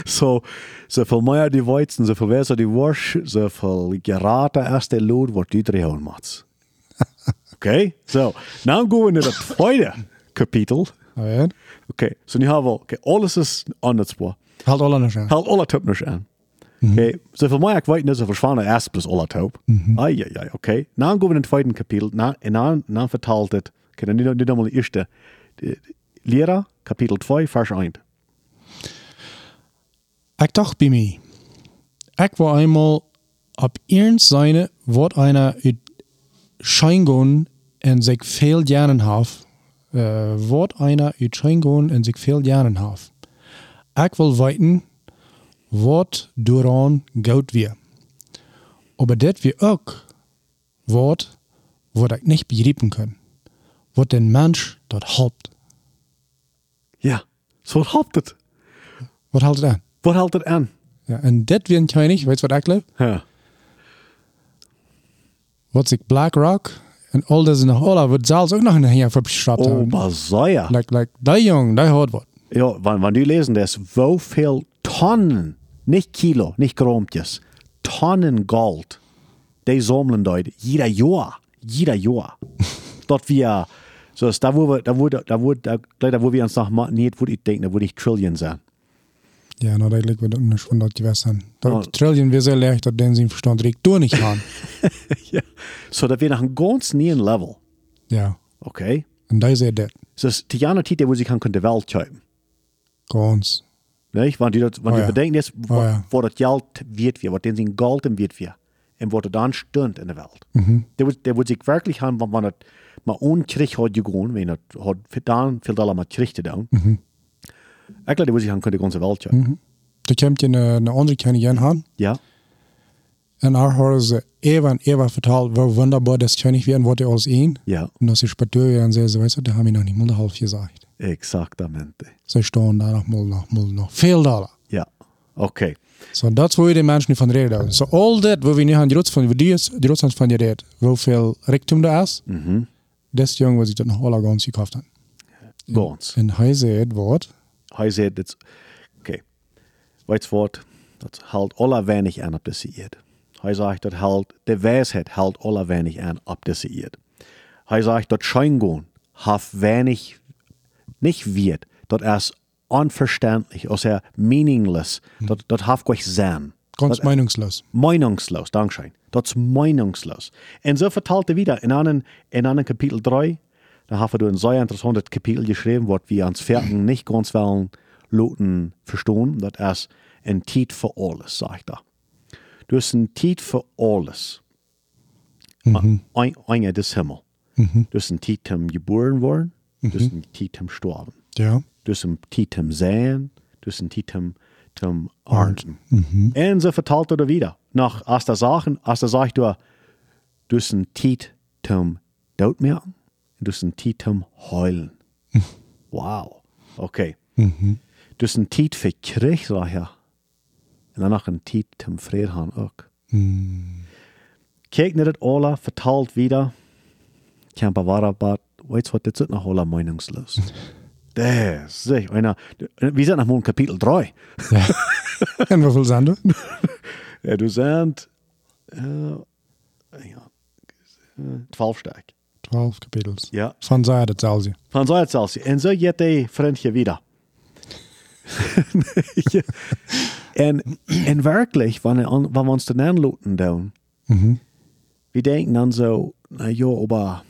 So, zoveel meer die weizen, zoveel wijzer die worst, zoveel geraten erste lood wordt die driehouden maats. (laughs) Oké, so, nou gaan we naar het tweede kapitel. Weer? Oké, so nu we, oké, alles is aan het spoor. Halt alle aan. Haal alle tupners aan. Oké, zoveel meer ik weet, is er verschwanen eerst plus alle tup. Ai, ai, ai, oké. Nou gaan we naar het tweede kapitel, nou, en dan, dan vertelt het, oké, dan nu, nu dan maar de eerste. De- de- Leraar, kapitel 2, vers 1. Ik dacht bij mij. Ik wil eenmaal op ihren seine wat einer Scheingon en zich veel jaren heeft. Uh, wat einer Scheingon en zich veel jaren heeft. Ik wil weten wat dooraan goud weer. Aber dat weer ook wat wat ik niet begrijpen kan. Wat den Mensch dort helpt. Ja, zo helpt het. Wat houdt het aan? Wat helpt het aan? Ja, en dat weet je niet. Weet je wat ik geloof? Ja. wat zich BlackRock en al deze nog alle wordt zelfs ook nog een jaar verschrapt Oh, hebben. maar zo ja. Like, like, die jong, die hoort wat. Ja, wann, wann du lesen das, wo viel Tonnen, nicht Kilo, nicht Gromtjes, Tonnen Gold, die sammeln dort, jeder Jahr, jeder Jahr. (laughs) dort wir, so ist da wo wir, da wo, da wo, da, da wo wir uns noch mal nicht, wo ich denke, da wo ich Trillion sein. Ja, ook niet van dat je was zijn. Dat Oh. trillion weer zo leicht den zijn verstand ik door niet gaan. ja. So, da wir nach einem ganz neuen Level, ja, okay? en die zei dat. So, ist die andere Titel, wo sie kann, die Welt kaufen. Ganz. Nicht? Wenn du, das, wenn Oh du ja. jetzt, wo, Oh ja. wo das Geld wird wir, was denn sein Gold im wird wir, und wo das dann stund in der Welt. Mhm. Der wird sich wirklich haben, wenn man das mal ohne Krieg hat gegangen, wenn für dann viel Dollar mit Krieg getan. Mhm. Ich glaube, der wird sich haben, die ganze Welt kaufen. Da komt je een, een andere kennis aan. Ja. En daar horen ze even en even verteld, hoe wunderbar das kennis weer en wat er alles een. Ja, En als ze spatuur en zeggen, weißt du, dat hebben we nog niet mal half gezegd. exactamente. Ze staan daar nog mal, nog mal, nog veel dollar. Ja. Okay. So, dat is waar je de mensen van reden. So, all dat, waar we nu aan Duitsland van, die is, Duitsland van je redt, hoeveel rijkdom er is, Mhm. des jong was ik dat nog alle ganz gekauft hat. Ganz. En hij zei het woord, Hij zei dat, okay. Weet je wat? Dat houdt alle weinig aan op deze eerd. Hij zegt dat houdt, de wijsheid houdt alle weinig aan op deze eerd. Hij zegt dat Scheingon heeft weinig, nicht wird, dat is unverständlich, also meaningless, dat, dat heeft gleich zijn. ganz meinungslos. Meinungslos, Dankeschön. Das ist meinungslos. Und so verteilt er wieder in einem, in einem Kapitel 3, da haben wir ein sehr interessantes Kapitel geschrieben, was wir ans Vierten nicht ganz wollen, Loten verstehen. Das ist ein Tiet für alles, sagt er. Du hast ein Tiet für alles. Mhm. Ein, einer des Himmels. Mhm. Du hast ein Tiet zum geboren worden, du hast ein Tiet zum Sterben. Ja. Du hast ein Tiet zum Sehen, du hast ein Tiet zum, Ernten. Mhm. Und so verteilt er wieder. Nach als der Sachen, als der sagt du, du hast ein Tiet zum Tod merken, du hast ein Tiet zum Heulen. wow. Okay. Mhm. Du hast ein Tiet für Krieg, sag ich. Und dann noch ein Tiet zum Frieden haben auch. Mhm. Kijk naar het alle, vertaalt wieder. Kemper war du was, das ist noch alle meinungslos. (laughs) Das, sich, einer, wir sind nach Kapitel 3. ja. en hoeveel zijn er? Ja, du sind, äh, ja, äh, 12 stark. Twaalf kapitels. Ja. Van zij dat zelfs. je. Van zo hetzelfde. En zo jet die vriendje wieder. (laughs) ja. en, en werkelijk, wanneer, wanneer we ons dan aanloten doen, Mhm. wir denken dann so, na ja, aber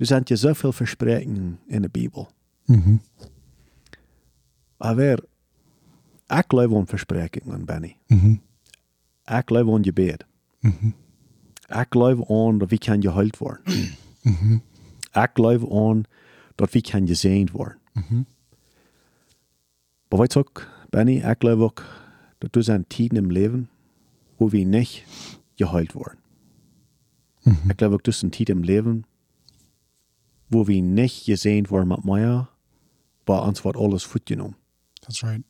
du sind ja so viel Versprechen in der Bibel. Mhm. Aber ich glaube an Versprechungen, Benny. Mhm. Ich glaube an Gebet. Mhm. Ich glaube an, dass wir können geheilt werden. Mhm. Ik geloof aan dat we kan gezien worden. Maar weet je ook, Benny, ik geloof ook dat er zijn tijden im leven waar we niet geheilt worden. Ik geloof ook tussen tijd im leven waar we niet gezien worden met mij, maar ons wordt alles goed genomen. That's right.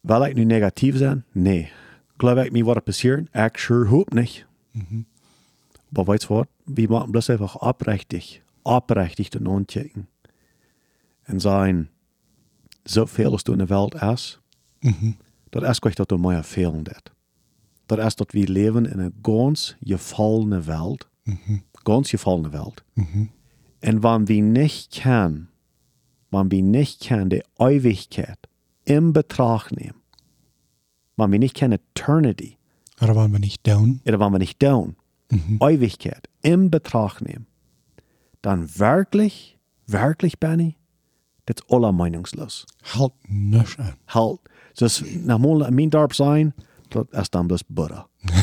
Wil ik nu negatief zijn? Nee. Geloof ik niet wat er passiert? Ik sure hoop niet. Maar weet je wat? Wir machen bloß einfach abrechtig, abrechtig den aankijken. En zijn, zoveel als du in de wereld is, dat is echt dat er mij fehlen dat. Is dat we leven in een ganz gefallene wereld. Ganz gefallene wereld. En wanneer we niet kan, wanneer we niet kan de Ewigkeit in Betracht nehmen, wanneer we niet kan Eternity, Oder waren wir nicht down? oder wanneer we niet down, Ewigkeit in Betracht nehmen, dann wirklich, wirklich, Benny, das ist aller meinungslos. Halt nisch an. Halt, dus naar mijn mijn dorp zijn, dat is dan dus Buddha. (laughs)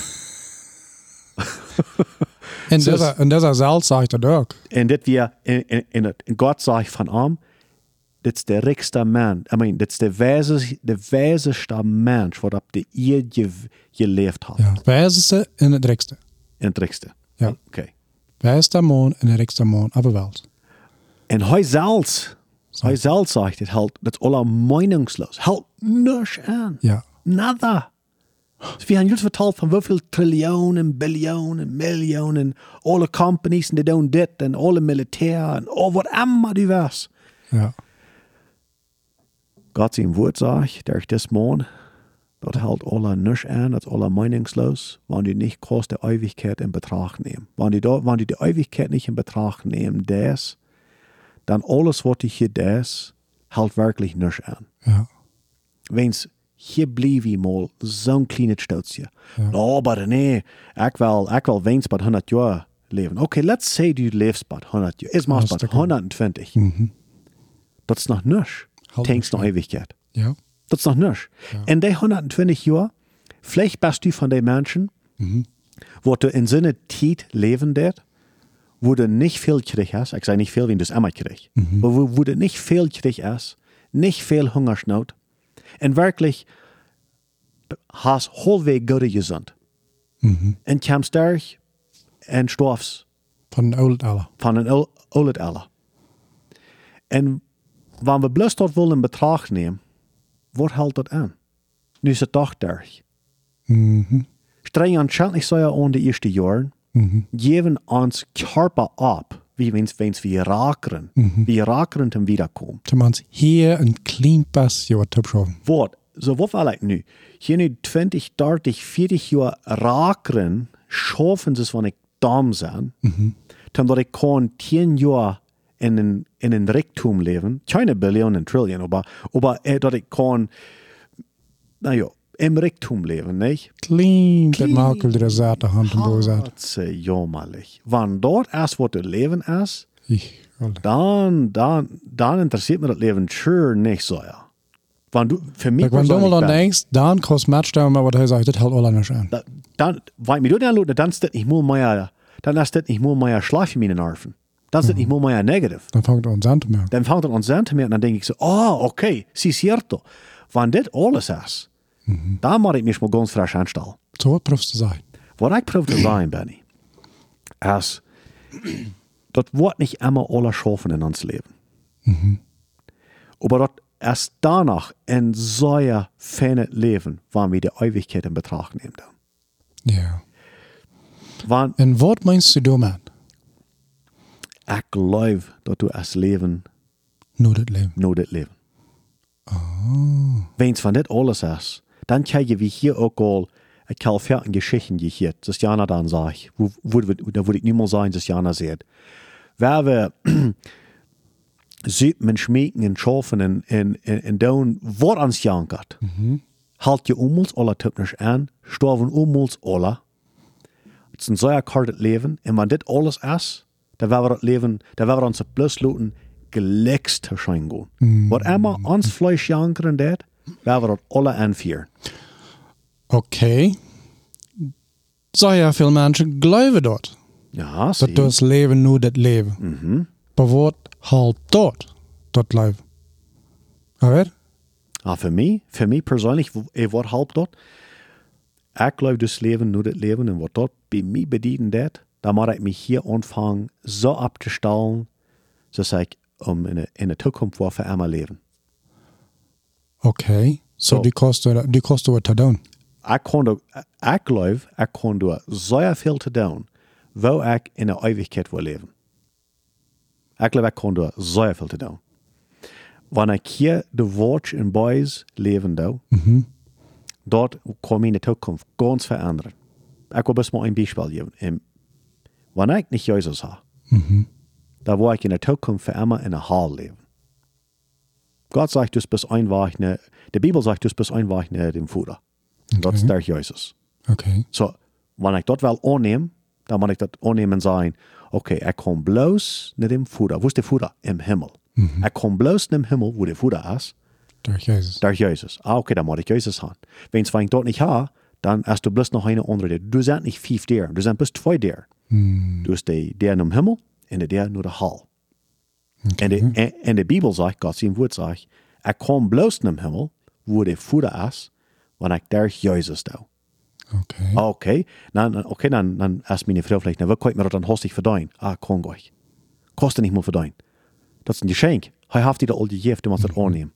En Zo is- dieser, en dieser Salz sagt er ook. En dit weer, in, in, in, het, in God zegt van hem, dit is de rijkste man. I mean, dit is de wijzes, de wijzeste mens wat op de eeuw geleefd had. Ja. Wijzeste en het rikste. In het rijkste. Ja. Oké. Wijste man en het rikste man op de wereld. En hij zelfs, hij zelfs zegt dit, halt, dat is aller meinungslos. Halt niks aan. Ja. Nada. We hebben juist verteld van hoeveel trillionen, biljoenen, miljoenen, alle companies en die doen dit en alle militair en oh, wat immer du was. Ja. Gott zijn woord zegt, durch des Mond, dat hält alle nichts an, dat is alle meinungslos, wenn du nicht groß der Ewigkeit in Betracht nehmen. Wenn da, wenn du die Ewigkeit nicht in Betracht nehmen, das, dann alles, was du hier das, hält wirklich nichts an. Ja. Wens, hier blieb ich mal zo'n kleine stootje. No, aber nee, ik wil, ik wil wens bij 100 jaar leven. Okay, let's say du lebst bij 100 jaar. Is maar Hartstikke. 120. Dat is nog niks. Niks, nog Ewigkeit. Ja. Dat is nog niks. En die 120 jaar, vielleicht bist du von den Menschen, wo du in seine Zeit leben deed, wo du nicht viel krieg hast, ich sage nicht viel, wenn du es immer krieg, aber wo, wo du nicht viel krieg hast, nicht viel Hungersnot, und wirklich hast halbwegs gute gesund. Und kommst durch und stirbst Van oud alle. van een ol- oud alle. En wanneer we bloos dat willen in betracht nemen, wat houdt dat aan? Nu is het toch daar. Streng aanscheinend zou je aan de eerste jaren, geven ons Körper ab, wie wens wens wir rakeren, wir rakeren en wiederkomen. Tenminste, hier een klein pasje wat opschoven. Wat, so wat wil ik nu? Hier nu 20, 30, 40 jaar rakeren, schaffen ze van ik dam zijn, dan dat ik kan 10 jaar in een, in een rijkdom leven, keine Billionen, Trillion, maar, maar eh, dat ik kan, nou ja, im rijkdom leven, niet? Klein, dat makel er zaten hand en boos uit. Dat is jammerlijk. Want dat is wat het leven is, Ich, Alter. dan, dan, dan interesseert me dat leven sure niet zo, ja. Want du, für mich wanneer du mal persoonlijk dan ben- denkst, dan kost matchdown, maar wat hij zegt, dit houdt alle niks aan. Da- dan, weil mir du dann dann ist das nicht nur mehr, dann ist das nicht nur mehr Schlaf in meinen Nerven. Dann ist das nicht nur mehr negativ. Dan vangt het ons aan te merken. Dann fängt es an zu mir und dann denke ich so, oh, okay, sí cierto. Wenn das alles ist, dann mache ich mich mal ganz frisch anstellen. Zo wat proefst te zijn. Was ich probiere zu sagen, Benny, ist, das wird nicht immer alles schaffen in uns Leben. Aber das erst danach ein sehr feines Leben, wenn wir die Ewigkeit in Betracht nehmen. Ja. Wenn En wat meinst du daarmee? ich glaube, dass du das Leben Nu dit leven. nur das Leben. Wenn es von das alles ist, dann kriegen wir hier auch all eine kalferten Geschichten gehört, das Jana dann sagt, (clears throat) wo, wo, wo, da würde ich nicht mehr sagen, das Jana sagt. Wer wir sieht man schmecken und schaffen und, und, und, und down, was ans jankert. Halt je umels alle typisch an, sterben umels alle. Het is een zeer kort leven. En wanneer dit alles is, dan werden we het leven, dan werden we onze plus laten geliks te zijn gaan. Wat immer ons vlees jankeren deed, werden we dat alle aanvieren. Oké. Zo ja, veel mensen geloven dat. Ja, Dat zie. das Leben nur das Leben. Mhm. Aber wat halt dort, dat Leben? Aber? Ah, für mich, für mich persönlich, wo- eh, wat halb dort? Ich glaube, das Leben, nur das Leben, und was dort bei mir bedienen dat, da muss ich mich hier anfangen, so abzustellen, dass ich um in der, in der Zukunft war für einmal Okay. Så Så- det kostar, det kostar att ta down. Da, ich glaube, ich kann da so viel zu tun, wo ich in der Ewigkeit will leben. Ich glaube, ich kann da so viel zu tun. Wenn ich hier die Watch in Boys leben da, dort kann meine Zukunft ganz verändern. Ich will bis mal ein Beispiel geben. Wenn ich nicht Jesus habe, da wo ich in der Zukunft für immer in der Hall leben. Gott sagt, du bist einfach ne, die Bibel sagt, du bist einfach ne dem Futter. Und Das ist der Jesus. Okay. So, wenn ich dort will annehmen, dann muss ich das annehmen und sagen, okay, ich komme bloß nicht im Futter. Wo ist der Futter? Im Himmel. Ich komme bloß nicht im Himmel, wo der Futter ist, Durch Jesus. der Jesus. Ah, okay, dann muss ich Jesus haben. Wenn es dort nicht habe, dann hast du bloß noch eine andere. Du sind nicht fünf der, du sind bis zwei der. Du hast der, der im Himmel und der nur der Hall. En, de, en, en de Bibel zegt, God zijn woord zegt, ik kom bloos naar de hemel, wo de voeder is, wanneer ik daar Jezus doe. Okay. Ah, okay, dan, dan- okay, dan, dan ist meine Frau vielleicht, na, wo könnt mir das dann hostig verdienen? Ah, kann gleich. Kostet nicht mal verdienen. Das ist ein Geschenk. Hij heeft die da al gegeven, du musst das annehmen.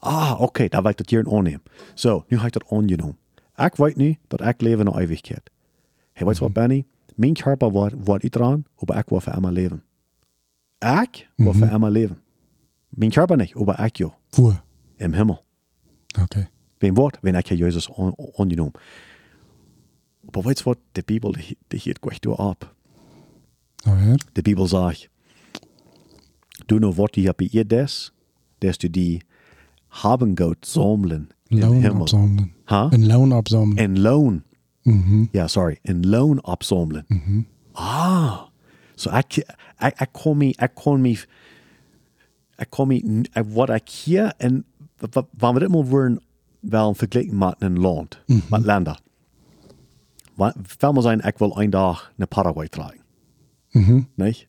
Ah, okay, da will ich das hier annehmen. So, nu habe ich das angenommen. Ich weiß nicht, dass ich lebe in der Ewigkeit. Hey, weißt du was, Benny? Mein Körper war, war ich dran, aber ich war für immer leben. Ich war für immer leben. Mein Körper nicht, aber ich ja. Wo? Im Himmel. Okay. Wenn wat, wenn ich Jesus an- angenommen. Aber weißt du was, die Bibel, die, die hielt gleich du ab. Aber? Die Bibel sagt, du nur wat die bei ihr des, dass du die haben Gott sammeln im Loon Himmel. absammeln. Ha? Een loon absammeln. In Lohn. Mhm. Ja, sorry, in Lohn absammeln. Ah, so ich, ich, ich kann mich, ich kann mich, ich kann mich, was ich hier, in, wenn wir das mal wollen, wel vergleichen mit einem Land, mit Ländern. Wenn wir sagen, ich will einen Tag nach Paraguay tragen. Mhm. Nicht?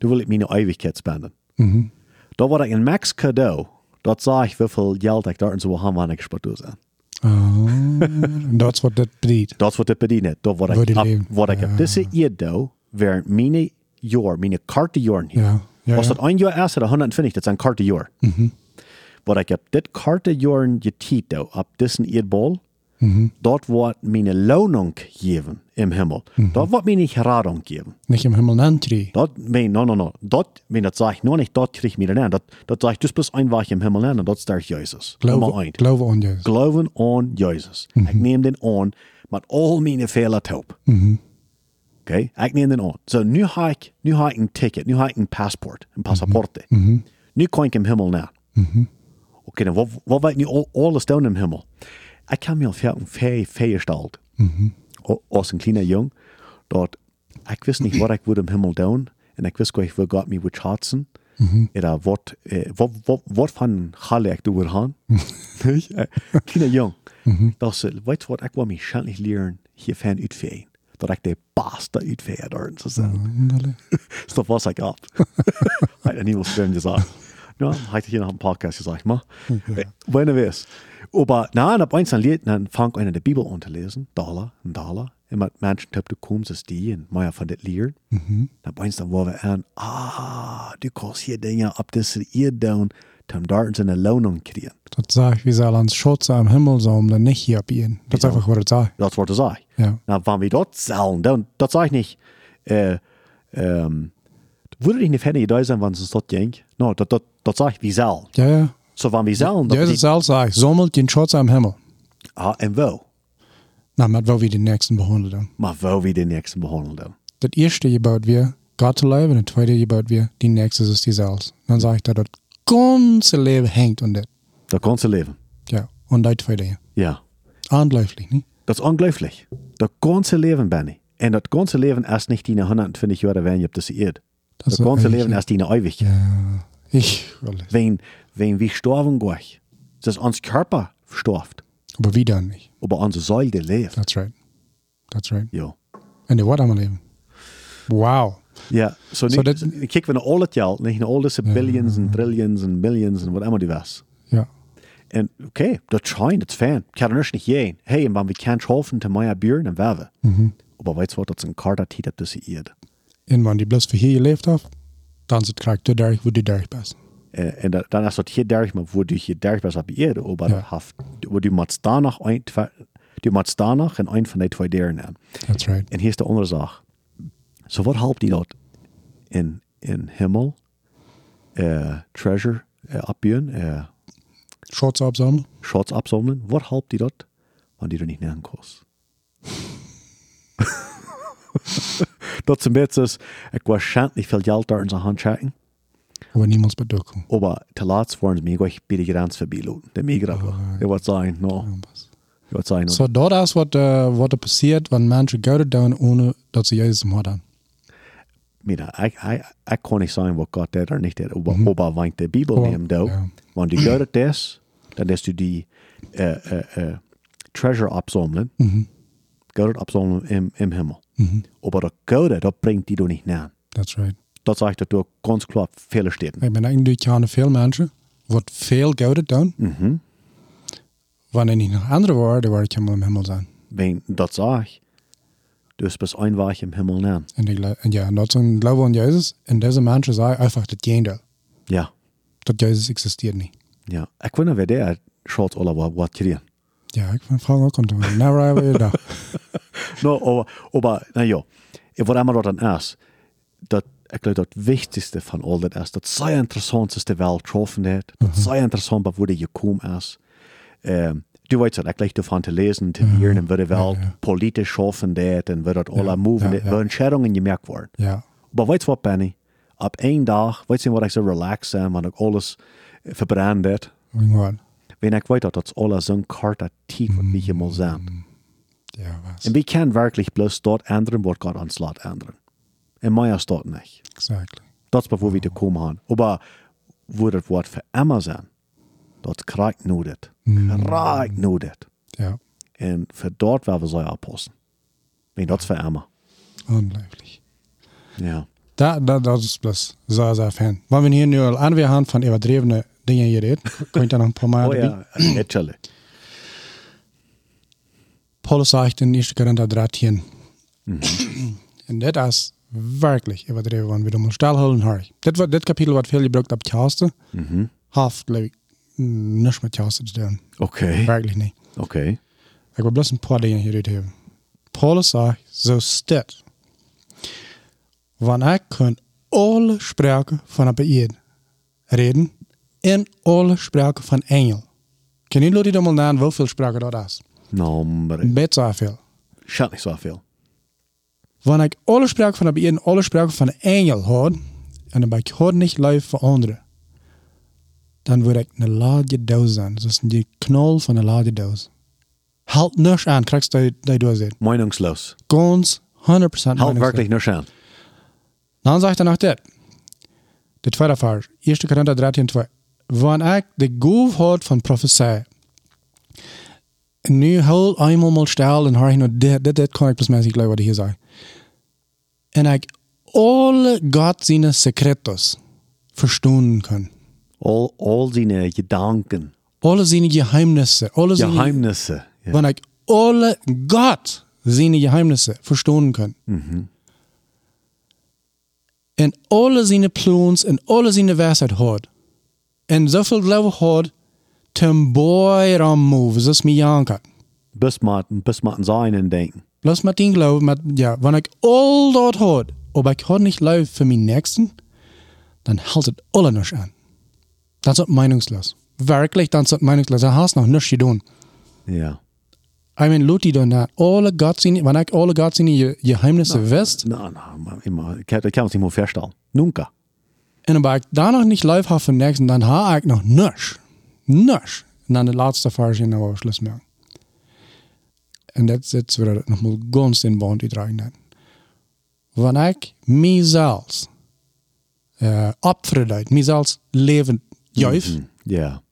Du willst meine Ewigkeit spenden. Mhm. Da war ich in Mexiko, da, dort sah ich, wie viel Geld ich dort so haben, wenn ich Sport sein. Oh, (laughs) en dat is wat dit biedt. Dat wordt het bedienen. Dat wat Waar ik, die ab, leven. wat ik während meine jaar, meine karte jaren hier. Ja, ja, Was ja. dat een jaar is, dat 120, dat zijn karte jaar. Wat ik heb dit karte jaren getiet doe, op deze eerbol, dort wordt mijn loning geven im Himmel. Dat wordt mijn Radung geven. Nicht im Himmel nantree. Dat, mein, no, no, no. Dat, wenn das sag ich noch nicht, dort krieg ich mir dann. Dat, dat sag ich, du bist einfach im Himmel an, und dort ist Jesus. Glaube, glaube an Jesus. Glauben an Jesus. Ich nehme den an mit all meine Fehler taub. Okay? Ich nehme den an. So, nu habe ich, nu habe ich ein Ticket, nu habe ich ein Passport, ein Passaporte. Nu kann ich im Himmel nach. Okay, dann, wo, wo wird nu all- alles down im Himmel? Ich kann mir auf ein Fee, Feegestellt. Als ein kleiner Jung, dort, ich weiß nicht, was ich würde im Himmel tun, und ich weiß gar nicht, wo Gott mich wird schatzen. Oder was, äh, was, was, was von Halle ich du haben. Nicht? Äh, Kleiner Jung. Das, äh, weißt du was, ich will mich schändlich lernen, hier fern uitveen. Dat (laughs) (laughs) ik de beste uitveen dort zu sein. Wunderlich. Så was ich ab. Hat er nie was drin gesagt. Ja, hat hier nach dem Podcast gesagt, mal. Wenn du weißt. Aber na, ab eins dann lied, dann fang einer der Bibel an zu lesen, Dollar, ein Dollar. Mit Menschen, typ, du kommst es die, und Meier von das Lied. Dann ab eins dann war wir an, ah, du kannst hier Dinge ab das ihr down, dann dort eine Lohnung kriegen. Dat sag ich, wie soll ans Schutz am Himmel sammeln, nicht hier abgehen. Das ist einfach, was ich sage. Das wollte ich. Ja. Na, wenn wir dort zahlen, dann, das sage ich nicht, äh, ähm, würde ich nicht fertig da sein, wenn es dort ging? No, das, das, das sage ich, wie zahlen. Ja, ja. So, wenn wir zahlen, dann, Jesus zelf sagt, sammelt den Schutz am Himmel. ah, en wo? Nou, met wel wie den nächsten behandelen. Maar wo wir den nächsten behandeln dann? Das erste gebaut wir, Gott zu leben, das zweite gebaut wir, die nächste ist die selbst. Dann sage ich, dass das ganze Leben hängt an das. Das ganze Leben. Ja, und das zweite. Ja. Anläuflich, nicht? Das ist unglaublich. Das ganze Leben, Benny. Und das ganze Leben ist nicht die 120 Jahre, wenn ihr das Erd. Das, Das ganze Leben ist die Ewigkeit. Ja, ich. Wenn, wenn wir sterben gleich, das ist uns Körper verstorft, Aber wieder nicht. aber unsere Seele lebt. That's right. That's right. Ja. En die wordt allemaal leven. Wow. Ja, so, So niet, dat- kijk we naar al het geld, niet naar al deze billions en trillions en millions en wat immer die was. Ja. En oké, okay, dat schijnt, dat is fijn. Ik kan er niet geen. Hey, en wanneer we kan helfen te mijn buren en werven. Maar weet je wat, dat is een kaart dat hebt tussen ieder. En wanneer die bloos voor hier geleefd heeft, dan is het krijg te derg, wordt die derg best. Uh, en dat, dan is dat geen derg, maar voor die je derg was op ieder, maar Ja. dat haft, waar du moet staan nog een, du moet staan nog en een van die twee deren aan. That's right. En hier is de andere zaak. So wat helpt die dat in, in hemel, uh, treasure uh, opbouwen, uh, Shots opzamelen. shots opzamelen? Wat helpt die dat? Want die (laughs) er niet naar kost. dat is een beetje, zo, ik waarschijnlijk veel geld daar in zijn hand checken. Aber niemals bedokken. Aber te laat waren ze mij gewoon bij de grens voorbij lopen. De migratie. Je wat zijn, no. Je wat zijn. So dat is wat, uh, wat er passiert, wanneer mensen gouden doen, ohne dat ze Jezus hem hadden. Mira, ik, ik, ik kan niet zeggen wat God deed of niet deed. Aber, aber wanneer de Bibel doet, ja. wanneer die God het is, dan is du die uh, uh, uh, treasure opzamelen. God opzamelen im, im Himmel. Aber dat God, dat brengt die door niet naar. That's right. Zegt dat door ganz klar vele steden. Ik ben eigenlijk kennen veel mensen wat veel gouden doen, Mhm. wanneer niet nog andere woorden, waar ik helemaal im Himmel zijn. Wenn dat zeg, dus bis ein war ich im Himmel. En, ik, gel- en ja, en dat is een geloof aan Jezus. En deze mensen zeggen einfach het gegenteil. Ja, Dat Jezus existeert niet. Ja. Ik weet niet wie der schaut alle wat, kriegen. Ja, ik ben vraag ook aan het. Nou, right weer daar. No, aber, aber na ja, immer dat dan is, dat ik geloof dat het wichtigste van al dat is, dat zij interessant is de welt getroffen heeft, dat zij interessant waar je gekomen is. Um, du weet het, ik leg ervan te lezen, te leren, en waar de welt ja. politisch geschaffen heeft, en waar dat alle Ja, moven, ja, ja. waar entscheidungen gemerkt worden. Ja, Maar weet je wat, Benny? Op één dag, weet je wat ik zo relaxed want ik alles wing wat. Wenn ik weet dat dat alles zo'n karte tief wie je moet zijn. Ja, was. En we kan wirklich bloß dort ändern, wat Gott uns lässt ändern. In meiner Stadt nicht. Exactly. Das ist, wo wir da kommen haben. Aber wo das Wort für immer sein, das kriegt nur das. Kriegt nur das. Ja, Und für dort werden wir so abpassen. Wenn das für immer. ongelooflijk. Ja. Dat, dat, dat is plus zeer, zeer fijn. Wanneer we hier nu al aan weer gaan van overdrevene dingen hier reed, kan je dan nog een paar maanden (laughs) Oh ja, actually. Paulus sagt in 1. Korinther 13. En dit is werkelijk overdreven, want we doen ons stilhouden hard. Dit, wat- dit kapitel wordt veel gebruikt op Tjaste. Mhm. Ik, niks met Tjaste te doen. Okay. Werkelijk niet. Okay. Ik wil bloß een paar dingen hieruit hebben. Paulus sagt, zo staat. Want ik kan alle spreken van een beïd reden en alle spreken van engel. Kan je jullie dan mal naam hoeveel spreken dat is? Nou, maar Best zoveel. schat niet zoveel. Wanneer ik alle spreken van beïd en alle spreken van een engel hoor, en dan ben ik hoor niet live voor anderen, dan word ik een laadje doos zijn. Dat is die knol van een laadje doos. Halt niks aan, krijgst dat je doorzit. Meinungslos. Ganz 100% Halt wirklich nur schön. Dan sagt er noch dit. De tweede vers. 1 Korinther 13, 2. Wanneer ik de goof had van profetie. En nu heel eenmaal mal stil en hoor je nou dit, dit, dit kan ik plus mensen geloof wat hij hier zei. En ik alle God zijn secretos verstaan kan. All, all seine Gedanken, Alle zijn geheimnissen. Alle zijn Geheimnisse. Ja. Wanneer ik alle God zijn geheimnissen verstaan kan. En alle zijn plans en alle zijn wijsheid hoort. En zoveel geloof hoort, ten boy ram move, zoals mij janken. Bis man, bis man sein und denken. Lass met die geloof, met, ja, wanneer ik al dat hoort, ob ik hoort niet geloof voor mijn nächsten, dan houdt het alle aan. Dat is het meinungslos. Werkelijk, dan is het meinungslos. Dan hast nog niks gedaan. Ja. I mean, Luti dan dat. Alle God zijn, wanneer ik alle God zijn je geheimnissen wist, Na, na, ma- immer. Ich kann, das kann man sich mal vorstellen. Nunca. En dan ben ik daar nog niet live had van niks. En dan ha ik nog niks. Niks. En dan de laatste versie en dan ik Schluss maken. En dat is waar het nog mal ganz in band uitdragen dan. Wanneer ik mezelf uh, opvredeid, mezelf levend juif. Hm, Ja.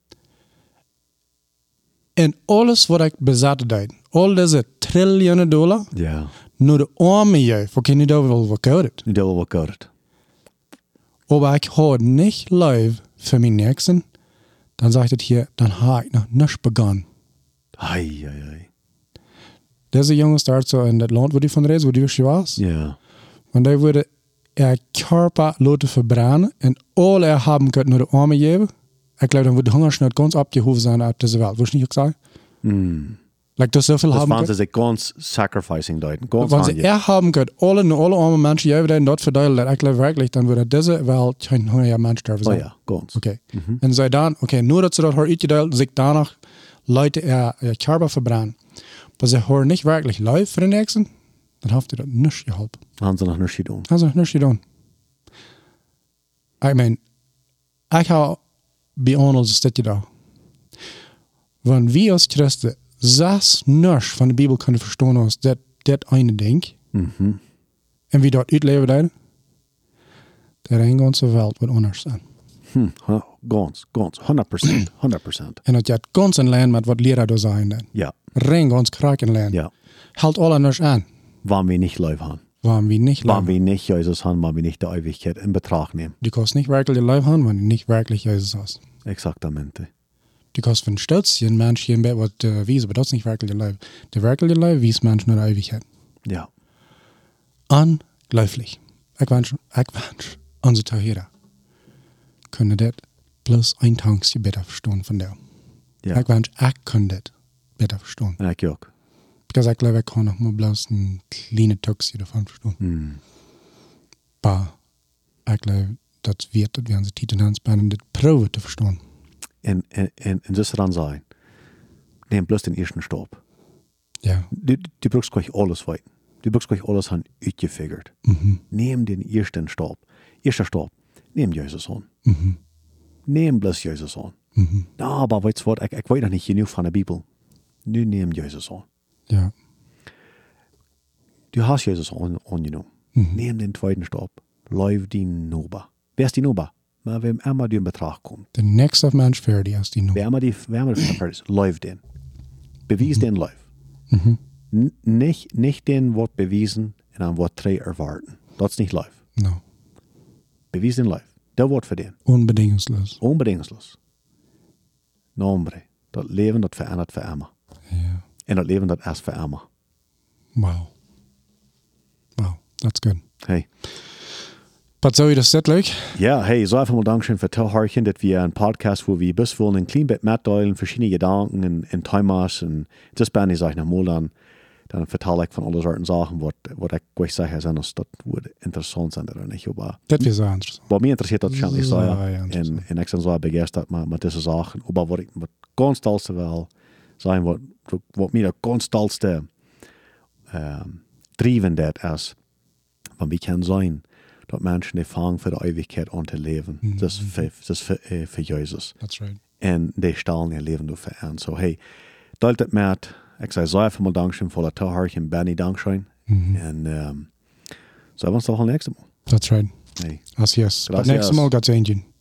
En alles wat ik bezat deed, al deze triljoenen dollar, Ja. nur de arme je, voor kan je daar wel wat koud. Det var vad gott. Aber ich habe nicht live für meinen Nächsten, dann sagt es hier, dann habe ich noch nicht begonnen. Ei, ei, ei. Deze jongen staat zo in dat land waar die van reis, waar die weer was. Ja. Want die wurde er Körper laten verbrennen en all er haben können nur de arme geven. Ich glaube, dann wird die Hungersnot ganz abgehoben sein auf dieser Welt. Wirst du nicht gesagt? Mm. Like, das so viel Das haben waren sie sich ganz sacrificing deuten. Ganz Wenn sie er haben können, alle, nur alle arme Menschen die dort verteilen, ich glaube wirklich, dann würde diese Welt kein hungriger Mensch sterben Oh sein. ja, ganz. Okay. En zij dan, oké, nur dat ze dat haar uitgedeeld, zich danach Leute er ihr Körper verbrennen. Aber sie hören nicht wirklich live für den nächsten, dann habt ihr das nicht geholfen. Haben sie noch nicht getan. Haben sie noch nicht getan. Ich meine, ich habe uns steht da. Wenn wir als Christen das nicht von der Bibel können verstehen, uns das das eine Ding, Mhm. und wie dort uitleven dan, der eine ganze Welt wird anders sein. Hm. Ganz, ganz. 100%. 100%. En dat je het ganze Land met wat leraar daar zijn dan. Ja, Ring ganz kraken Land. ja. Halt alle anders an. Wann wir nicht live haben. Waarom wir nicht Wann leben. wir nicht Jesus haben, wann wir nicht die Ewigkeit in Betracht nehmen. Du kannst nicht wirklich ihr haben, wenn du nicht wirklich Jesus hast. Exaktamente. Du kannst von Stolz hier ein Mensch hier im Bett was äh, wiesen, aber das ist nicht wirklich ihr. Der wirkliche Leben wies Mensch nur die Ewigkeit. Ja. Unglaublich. Ich wünsche, ich wünsche, unsere Tahira können das bloß ein Tagesgebet verstehen von der. Ja. Ich wünsche, ich kann das besser verstehen. Ich auch. Because ich glaube, ich kann noch mal bloß ein kleines Taxi davon verstehen. Hm. Aber ich glaube, das wird, das werden sie Titel hans bei das Probe zu verstehen. En, en, en, en dus dan zijn. Neem bloß den ersten Stopp. Ja. Du, du brauchst gleich alles weit. Du brauchst gleich alles han uitgefigert. Mhm. Neem den ersten Stopp. Erster Stopp. Neem Jesus an. Mhm. Neem bloß Jesus an. Mhm. Na, aber weißt du was, ich, ich weiß noch nicht genug von der Bibel. Nu neem Jesus an. Ja. Du hast Jesus an, angenommen. Mhm. Neem den zweiten Stopp. Läuf die Noba. Wer ist die Noba? Maar wem immer du in Betracht kommt. Der nächste Mensch für die ist die Nummer. Wer immer die, wer immer die ist, läuf den. Bewies den Läuf. Mhm. Nicht, nicht den Wort bewiesen in einem Wort 3 erwarten. Das ist nicht Läuf. No. Bewies den Läuf. Der Wort für den. Unbedingungslos. Onbedingungslos. Nombre. Dat leven dat verandert voor immer. En dat leven dat is voor immer. Wow. Wow. That's good. Hey. But so, das ist leuk. Ja, hey, so einfach mal Dankeschön für Teilhaarchen, dass wir einen Podcast, wo wir bis wollen, ein klein bisschen mitteilen, verschiedene Gedanken in, in Themas und das bin ich, sag ich nochmal dann, dann verteile ich von alle Sorten Sachen, was, was ich gleich sage, sind, dass das würde interessant sein oder nicht, aber Das wäre so interessant. bei mir interessiert das wahrscheinlich so, Ja, ja. ja, Und, interessant. und ich bin so begeistert mit, mit diesen Sachen, aber was ich was ganz tollste will, sagen, was, was mir das ganz tollste ähm, driven das ist, wenn wir können sein, dass Menschen die fangen für die Ewigkeit an zu leben. Das ist für, das ist für, äh, für Jesus. That's right. Und die stellen ihr Leben dafür an. So, hey, met, ik zei zo even mal Dankeschön voor het Toehoortje Benny Dankeschön. En um, so, wir uns doch al nächste Mal. That's right. Hey. As yes. But Gracias. next Mal, God's engine.